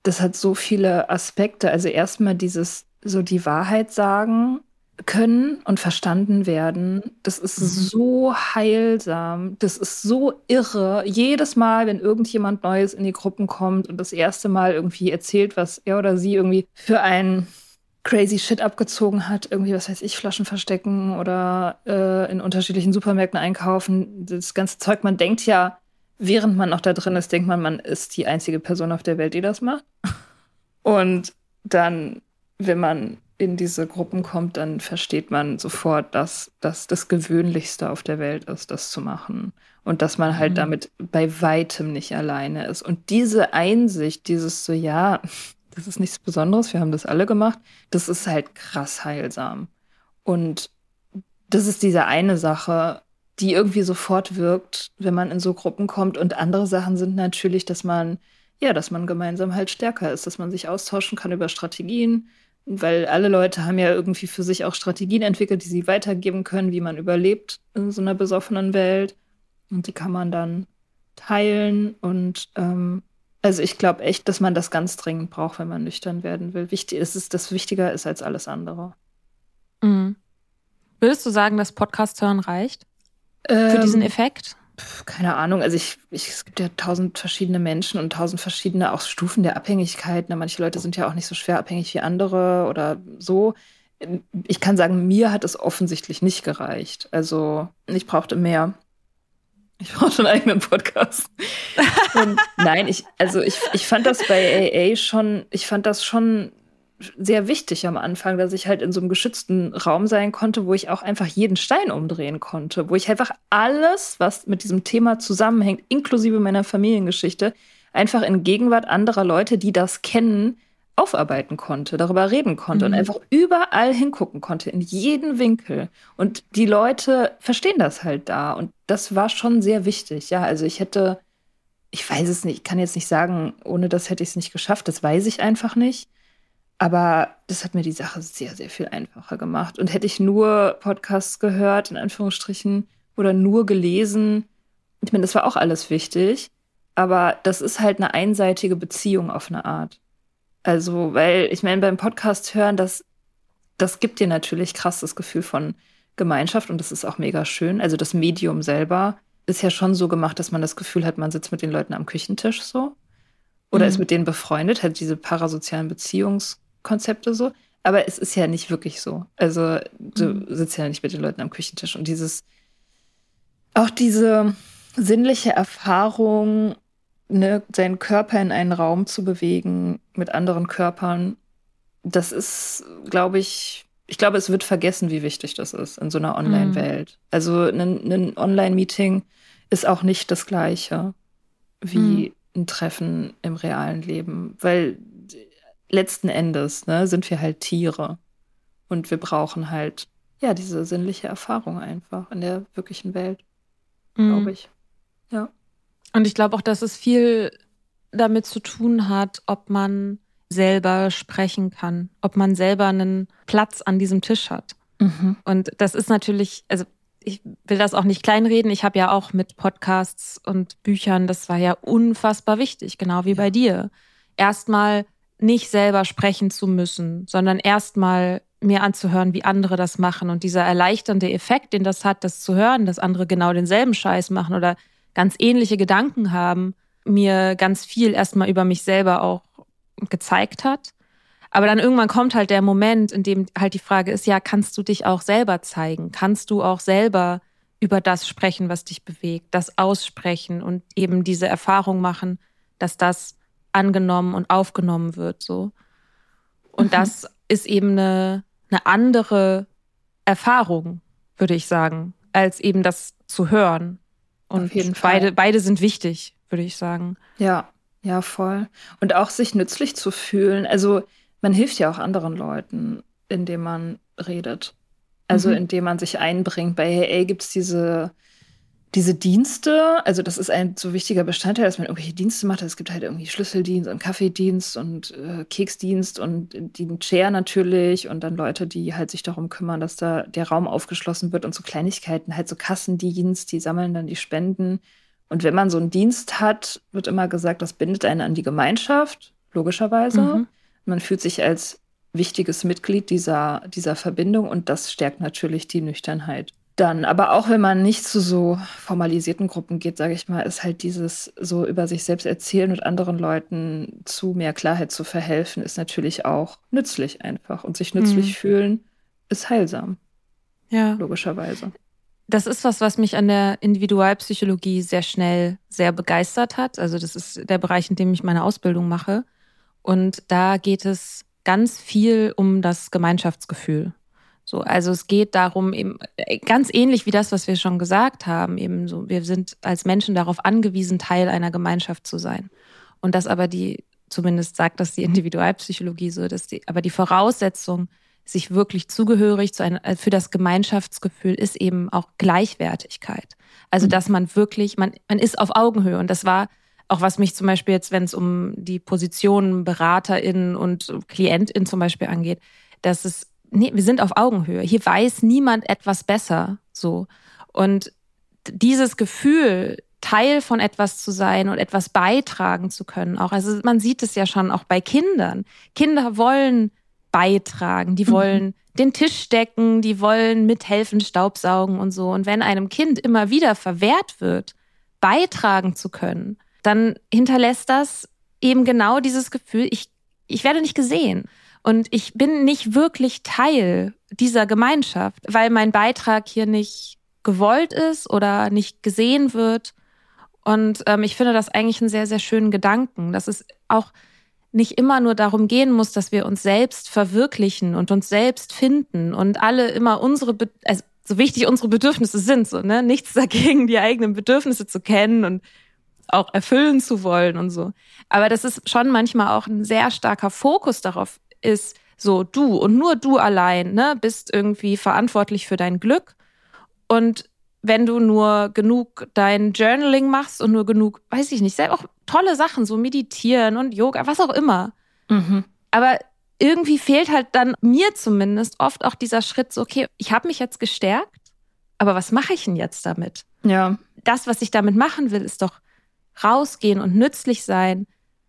das hat so viele Aspekte. Also erstmal dieses so die Wahrheit sagen, können und verstanden werden. Das ist mhm. so heilsam. Das ist so irre. Jedes Mal, wenn irgendjemand Neues in die Gruppen kommt und das erste Mal irgendwie erzählt, was er oder sie irgendwie für einen crazy Shit abgezogen hat, irgendwie, was weiß ich, Flaschen verstecken oder äh, in unterschiedlichen Supermärkten einkaufen. Das ganze Zeug, man denkt ja, während man noch da drin ist, denkt man, man ist die einzige Person auf der Welt, die das macht. Und dann, wenn man in diese Gruppen kommt, dann versteht man sofort, dass das das Gewöhnlichste auf der Welt ist, das zu machen. Und dass man halt mhm. damit bei weitem nicht alleine ist. Und diese Einsicht, dieses so, ja, das ist nichts Besonderes, wir haben das alle gemacht, das ist halt krass heilsam. Und das ist diese eine Sache, die irgendwie sofort wirkt, wenn man in so Gruppen kommt. Und andere Sachen sind natürlich, dass man, ja, dass man gemeinsam halt stärker ist, dass man sich austauschen kann über Strategien, weil alle Leute haben ja irgendwie für sich auch Strategien entwickelt, die sie weitergeben können, wie man überlebt in so einer besoffenen Welt. Und die kann man dann teilen. Und ähm, also ich glaube echt, dass man das ganz dringend braucht, wenn man nüchtern werden will. Wichtig ist es, das wichtiger ist als alles andere. Mhm. Würdest du sagen, dass Podcast hören reicht? Ähm, für diesen Effekt? Keine Ahnung, also ich, ich, es gibt ja tausend verschiedene Menschen und tausend verschiedene auch Stufen der Abhängigkeit. Ne? Manche Leute sind ja auch nicht so schwer abhängig wie andere oder so. Ich kann sagen, mir hat es offensichtlich nicht gereicht. Also ich brauchte mehr. Ich brauchte einen eigenen Podcast. und nein, ich, also ich, ich fand das bei AA schon, ich fand das schon sehr wichtig am Anfang, dass ich halt in so einem geschützten Raum sein konnte, wo ich auch einfach jeden Stein umdrehen konnte, wo ich einfach alles, was mit diesem Thema zusammenhängt, inklusive meiner Familiengeschichte, einfach in Gegenwart anderer Leute, die das kennen, aufarbeiten konnte, darüber reden konnte mhm. und einfach überall hingucken konnte, in jeden Winkel. Und die Leute verstehen das halt da. Und das war schon sehr wichtig. Ja, also ich hätte, ich weiß es nicht, ich kann jetzt nicht sagen, ohne das hätte ich es nicht geschafft. Das weiß ich einfach nicht. Aber das hat mir die Sache sehr, sehr viel einfacher gemacht. Und hätte ich nur Podcasts gehört, in Anführungsstrichen, oder nur gelesen, ich meine, das war auch alles wichtig, aber das ist halt eine einseitige Beziehung auf eine Art. Also, weil ich meine, beim Podcast hören, das, das gibt dir natürlich krass das Gefühl von Gemeinschaft und das ist auch mega schön. Also das Medium selber ist ja schon so gemacht, dass man das Gefühl hat, man sitzt mit den Leuten am Küchentisch so. Oder mhm. ist mit denen befreundet, hat diese parasozialen Beziehungs- Konzepte so. Aber es ist ja nicht wirklich so. Also du mhm. sitzt ja nicht mit den Leuten am Küchentisch und dieses, auch diese sinnliche Erfahrung, ne, seinen Körper in einen Raum zu bewegen mit anderen Körpern, das ist, glaube ich, ich glaube, es wird vergessen, wie wichtig das ist in so einer Online-Welt. Mhm. Also ein, ein Online-Meeting ist auch nicht das gleiche wie mhm. ein Treffen im realen Leben, weil letzten Endes ne, sind wir halt Tiere. Und wir brauchen halt, ja, diese sinnliche Erfahrung einfach in der wirklichen Welt, mhm. glaube ich. Ja. Und ich glaube auch, dass es viel damit zu tun hat, ob man selber sprechen kann, ob man selber einen Platz an diesem Tisch hat. Mhm. Und das ist natürlich, also ich will das auch nicht kleinreden. Ich habe ja auch mit Podcasts und Büchern, das war ja unfassbar wichtig, genau wie ja. bei dir. Erstmal nicht selber sprechen zu müssen, sondern erstmal mir anzuhören, wie andere das machen. Und dieser erleichternde Effekt, den das hat, das zu hören, dass andere genau denselben Scheiß machen oder ganz ähnliche Gedanken haben, mir ganz viel erstmal über mich selber auch gezeigt hat. Aber dann irgendwann kommt halt der Moment, in dem halt die Frage ist, ja, kannst du dich auch selber zeigen? Kannst du auch selber über das sprechen, was dich bewegt, das aussprechen und eben diese Erfahrung machen, dass das angenommen und aufgenommen wird, so. Und mhm. das ist eben eine, eine andere Erfahrung, würde ich sagen, als eben das zu hören. Und beide, beide sind wichtig, würde ich sagen. Ja, ja, voll. Und auch sich nützlich zu fühlen. Also man hilft ja auch anderen Leuten, indem man redet. Also mhm. indem man sich einbringt. Bei Hey, gibt es diese diese Dienste, also das ist ein so wichtiger Bestandteil, dass man irgendwelche Dienste macht. Es gibt halt irgendwie Schlüsseldienst und Kaffeedienst und äh, Keksdienst und den Chair natürlich und dann Leute, die halt sich darum kümmern, dass da der Raum aufgeschlossen wird und so Kleinigkeiten, halt so Kassendienst, die sammeln dann die Spenden. Und wenn man so einen Dienst hat, wird immer gesagt, das bindet einen an die Gemeinschaft, logischerweise. Mhm. Man fühlt sich als wichtiges Mitglied dieser, dieser Verbindung und das stärkt natürlich die Nüchternheit dann. Aber auch wenn man nicht zu so formalisierten Gruppen geht, sage ich mal, ist halt dieses so über sich selbst erzählen und anderen Leuten zu mehr Klarheit zu verhelfen, ist natürlich auch nützlich einfach. Und sich nützlich mhm. fühlen ist heilsam. Ja. Logischerweise. Das ist was, was mich an der Individualpsychologie sehr schnell sehr begeistert hat. Also das ist der Bereich, in dem ich meine Ausbildung mache. Und da geht es ganz viel um das Gemeinschaftsgefühl. So, also es geht darum, eben äh, ganz ähnlich wie das, was wir schon gesagt haben, eben so, wir sind als Menschen darauf angewiesen, Teil einer Gemeinschaft zu sein. Und das aber die, zumindest sagt das die Individualpsychologie so, dass die, aber die Voraussetzung sich wirklich zugehörig zu einer, äh, für das Gemeinschaftsgefühl ist eben auch Gleichwertigkeit. Also, mhm. dass man wirklich, man, man ist auf Augenhöhe. Und das war auch was mich zum Beispiel jetzt, wenn es um die Positionen BeraterInnen und KlientInnen zum Beispiel angeht, dass es, nee, wir sind auf Augenhöhe. Hier weiß niemand etwas besser, so. Und dieses Gefühl, Teil von etwas zu sein und etwas beitragen zu können, auch, also man sieht es ja schon auch bei Kindern. Kinder wollen beitragen, die mhm. wollen mhm. den Tisch decken, die wollen mithelfen, Staubsaugen und so. Und wenn einem Kind immer wieder verwehrt wird, beitragen zu können, dann hinterlässt das eben genau dieses Gefühl, ich, ich werde nicht gesehen. Und ich bin nicht wirklich Teil dieser Gemeinschaft, weil mein Beitrag hier nicht gewollt ist oder nicht gesehen wird. Und ähm, ich finde das eigentlich einen sehr, sehr schönen Gedanken, dass es auch nicht immer nur darum gehen muss, dass wir uns selbst verwirklichen und uns selbst finden und alle immer unsere, Be also so wichtig unsere Bedürfnisse sind, so, ne? Nichts dagegen, die eigenen Bedürfnisse zu kennen und auch erfüllen zu wollen und so. Aber das ist schon manchmal auch ein sehr starker Fokus darauf ist, so du und nur du allein, ne, bist irgendwie verantwortlich für dein Glück. Und wenn du nur genug dein Journaling machst und nur genug, weiß ich nicht, selber auch tolle Sachen, so meditieren und Yoga, was auch immer. Mhm. Aber irgendwie fehlt halt dann mir zumindest oft auch dieser Schritt, so, okay, ich habe mich jetzt gestärkt, aber was mache ich denn jetzt damit? Ja. Das, was ich damit machen will, ist doch rausgehen und nützlich sein,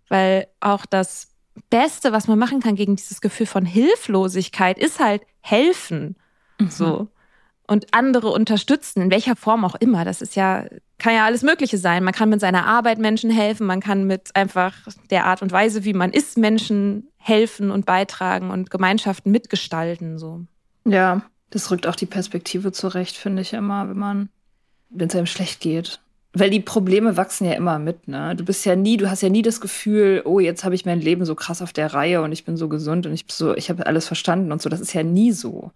weil auch das Beste, was man machen kann gegen dieses Gefühl von Hilflosigkeit, ist halt helfen. Mhm. So. Und andere unterstützen, in welcher Form auch immer. Das ist ja, kann ja alles Mögliche sein. Man kann mit seiner Arbeit Menschen helfen, man kann mit einfach der Art und Weise, wie man ist, Menschen helfen und beitragen und Gemeinschaften mitgestalten. So. Ja, das rückt auch die Perspektive zurecht, finde ich immer, wenn man, wenn es einem schlecht geht weil die Probleme wachsen ja immer mit, ne? Du bist ja nie, du hast ja nie das Gefühl, oh, jetzt habe ich mein Leben so krass auf der Reihe und ich bin so gesund und ich bin so, ich habe alles verstanden und so. Das ist ja nie so.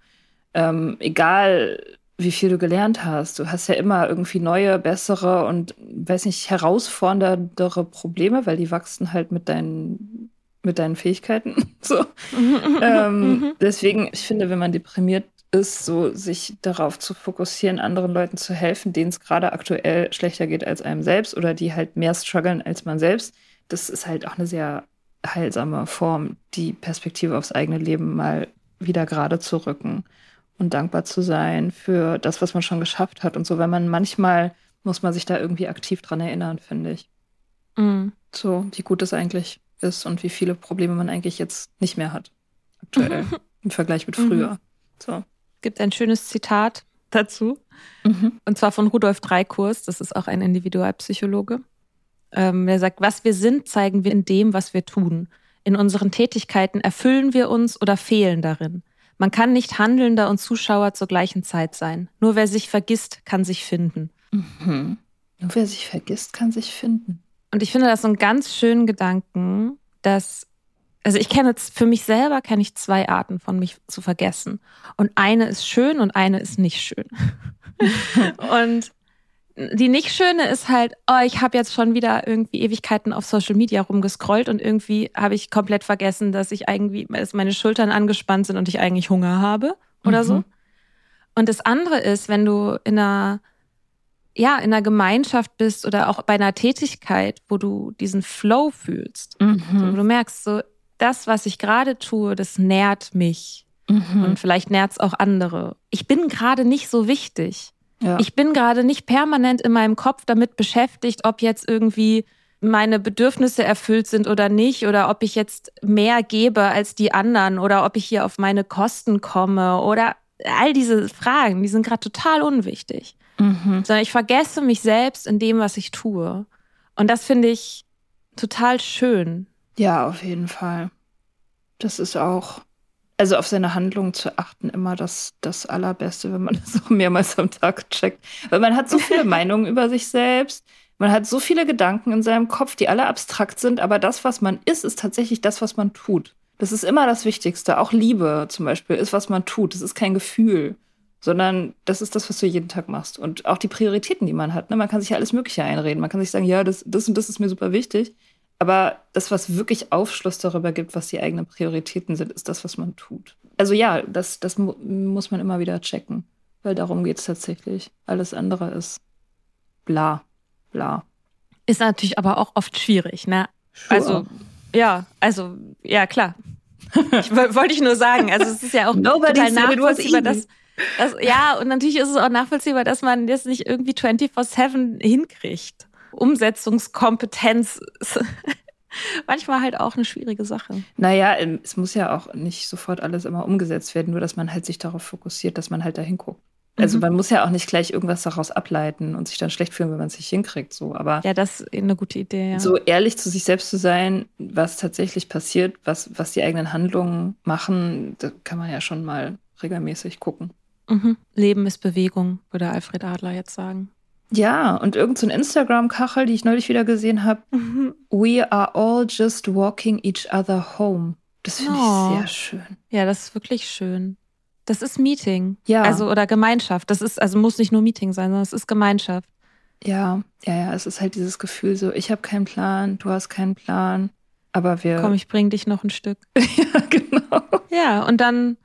Ähm, egal wie viel du gelernt hast, du hast ja immer irgendwie neue, bessere und weiß nicht, herausforderndere Probleme, weil die wachsen halt mit deinen mit deinen Fähigkeiten. so. ähm, deswegen, ich finde, wenn man deprimiert ist, so sich darauf zu fokussieren, anderen Leuten zu helfen, denen es gerade aktuell schlechter geht als einem selbst oder die halt mehr strugglen als man selbst. Das ist halt auch eine sehr heilsame Form, die Perspektive aufs eigene Leben mal wieder gerade zu rücken und dankbar zu sein für das, was man schon geschafft hat und so, weil man manchmal muss man sich da irgendwie aktiv dran erinnern, finde ich. Mhm. So, wie gut es eigentlich ist und wie viele Probleme man eigentlich jetzt nicht mehr hat. Aktuell. Im Vergleich mit früher. Mhm. So gibt ein schönes Zitat dazu. Mhm. Und zwar von Rudolf Dreikurs, das ist auch ein Individualpsychologe. Ähm, der sagt, was wir sind, zeigen wir in dem, was wir tun. In unseren Tätigkeiten erfüllen wir uns oder fehlen darin. Man kann nicht Handelnder und Zuschauer zur gleichen Zeit sein. Nur wer sich vergisst, kann sich finden. Mhm. Nur wer sich vergisst, kann sich finden. Und ich finde das so einen ganz schönen Gedanken, dass also ich kenne jetzt für mich selber kenne ich zwei Arten von mich zu vergessen. Und eine ist schön und eine ist nicht schön. und die nicht schöne ist halt, oh, ich habe jetzt schon wieder irgendwie Ewigkeiten auf Social Media rumgescrollt und irgendwie habe ich komplett vergessen, dass ich irgendwie, dass meine Schultern angespannt sind und ich eigentlich Hunger habe oder mhm. so. Und das andere ist, wenn du in einer, ja, in einer Gemeinschaft bist oder auch bei einer Tätigkeit, wo du diesen Flow fühlst, mhm. so, wo du merkst, so, das, was ich gerade tue, das nährt mich. Mhm. Und vielleicht nährt es auch andere. Ich bin gerade nicht so wichtig. Ja. Ich bin gerade nicht permanent in meinem Kopf damit beschäftigt, ob jetzt irgendwie meine Bedürfnisse erfüllt sind oder nicht, oder ob ich jetzt mehr gebe als die anderen, oder ob ich hier auf meine Kosten komme, oder all diese Fragen, die sind gerade total unwichtig. Mhm. Sondern ich vergesse mich selbst in dem, was ich tue. Und das finde ich total schön. Ja, auf jeden Fall. Das ist auch, also auf seine Handlung zu achten, immer das, das Allerbeste, wenn man das auch mehrmals am Tag checkt. Weil man hat so viele Meinungen über sich selbst. Man hat so viele Gedanken in seinem Kopf, die alle abstrakt sind, aber das, was man ist, ist tatsächlich das, was man tut. Das ist immer das Wichtigste. Auch Liebe zum Beispiel ist, was man tut. Das ist kein Gefühl, sondern das ist das, was du jeden Tag machst. Und auch die Prioritäten, die man hat. Ne? Man kann sich ja alles Mögliche einreden. Man kann sich sagen, ja, das, das und das ist mir super wichtig. Aber das, was wirklich Aufschluss darüber gibt, was die eigenen Prioritäten sind, ist das, was man tut. Also ja, das, das mu muss man immer wieder checken. Weil darum geht es tatsächlich. Alles andere ist bla, bla. Ist natürlich aber auch oft schwierig, ne? Sure. Also, ja, also, ja, klar. Ich, wollte ich nur sagen. Also, es ist ja auch Nobody total nachvollziehbar, dass, dass, ja, und natürlich ist es auch nachvollziehbar, dass man das nicht irgendwie 24-7 hinkriegt. Umsetzungskompetenz ist manchmal halt auch eine schwierige Sache. Naja, es muss ja auch nicht sofort alles immer umgesetzt werden, nur dass man halt sich darauf fokussiert, dass man halt da hinguckt. Also Mhm. man muss ja auch nicht gleich irgendwas daraus ableiten und sich dann schlecht fühlen, wenn man es nicht hinkriegt. So, aber Ja, das ist eine gute Idee, ja. so ehrlich zu sich selbst zu sein, was tatsächlich passiert, was, was die eigenen Handlungen machen, da kann man ja schon mal regelmäßig gucken. Mhm. Leben ist Bewegung, würde Alfred Adler jetzt sagen. Ja, und irgend so ein Instagram-Kachel, die ich neulich wieder gesehen habe. We are all just walking each other home. Das finde Oh. ich sehr schön. Ja, das ist wirklich schön. Das ist Meeting. Ja. Also, oder Gemeinschaft. Das ist, also muss nicht nur Meeting sein, sondern es ist Gemeinschaft. Ja, ja, ja, es ist halt dieses Gefühl so, ich habe keinen Plan, du hast keinen Plan, aber wir. Komm, ich bring dich noch ein Stück. ja, genau. Ja, und dann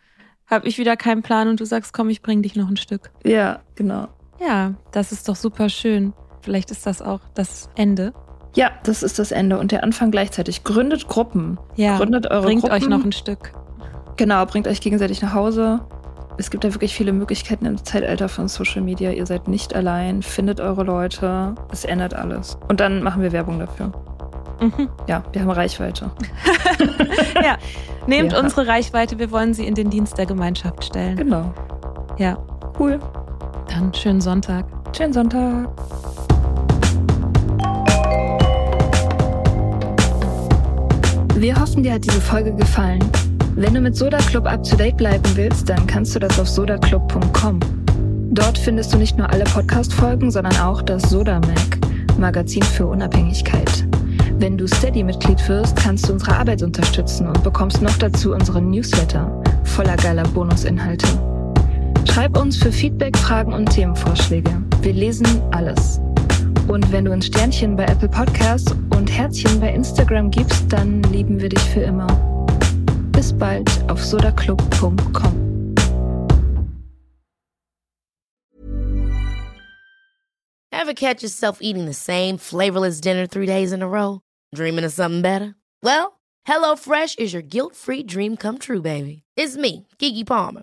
habe ich wieder keinen Plan und du sagst, komm, ich bring dich noch ein Stück. Ja, genau. Ja, das ist doch super schön. Vielleicht ist das auch das Ende. Ja, das ist das Ende und der Anfang gleichzeitig. Gründet Gruppen. Ja, Gründet eure bringt Gruppen. euch noch ein Stück. Genau, bringt euch gegenseitig nach Hause. Es gibt da wirklich viele Möglichkeiten im Zeitalter von Social Media. Ihr seid nicht allein. Findet eure Leute. Es ändert alles. Und dann machen wir Werbung dafür. Mhm. Ja, wir haben Reichweite. Ja, nehmt Ja. unsere Reichweite, wir wollen sie in den Dienst der Gemeinschaft stellen. Genau. Ja, Cool. Dann schönen Sonntag. Schönen Sonntag. Wir hoffen, dir hat diese Folge gefallen. Wenn du mit Soda Club up to date bleiben willst, dann kannst du das auf sodaclub.com. Dort findest du nicht nur alle Podcast-Folgen, sondern auch das Soda Mag, Magazin für Unabhängigkeit. Wenn du Steady-Mitglied wirst, kannst du unsere Arbeit unterstützen und bekommst noch dazu unseren Newsletter voller geiler Bonusinhalte. Schreib uns für Feedback, Fragen und Themenvorschläge. Wir lesen alles. Und wenn du uns Sternchen bei Apple Podcasts und Herzchen bei Instagram gibst, dann lieben wir dich für immer. Bis bald auf sodaclub.com. Ever catch yourself eating the same flavorless dinner three days in a row? Dreaming of something better? Well, HelloFresh is your guilt-free dream come true, baby. It's me, Kiki Palmer.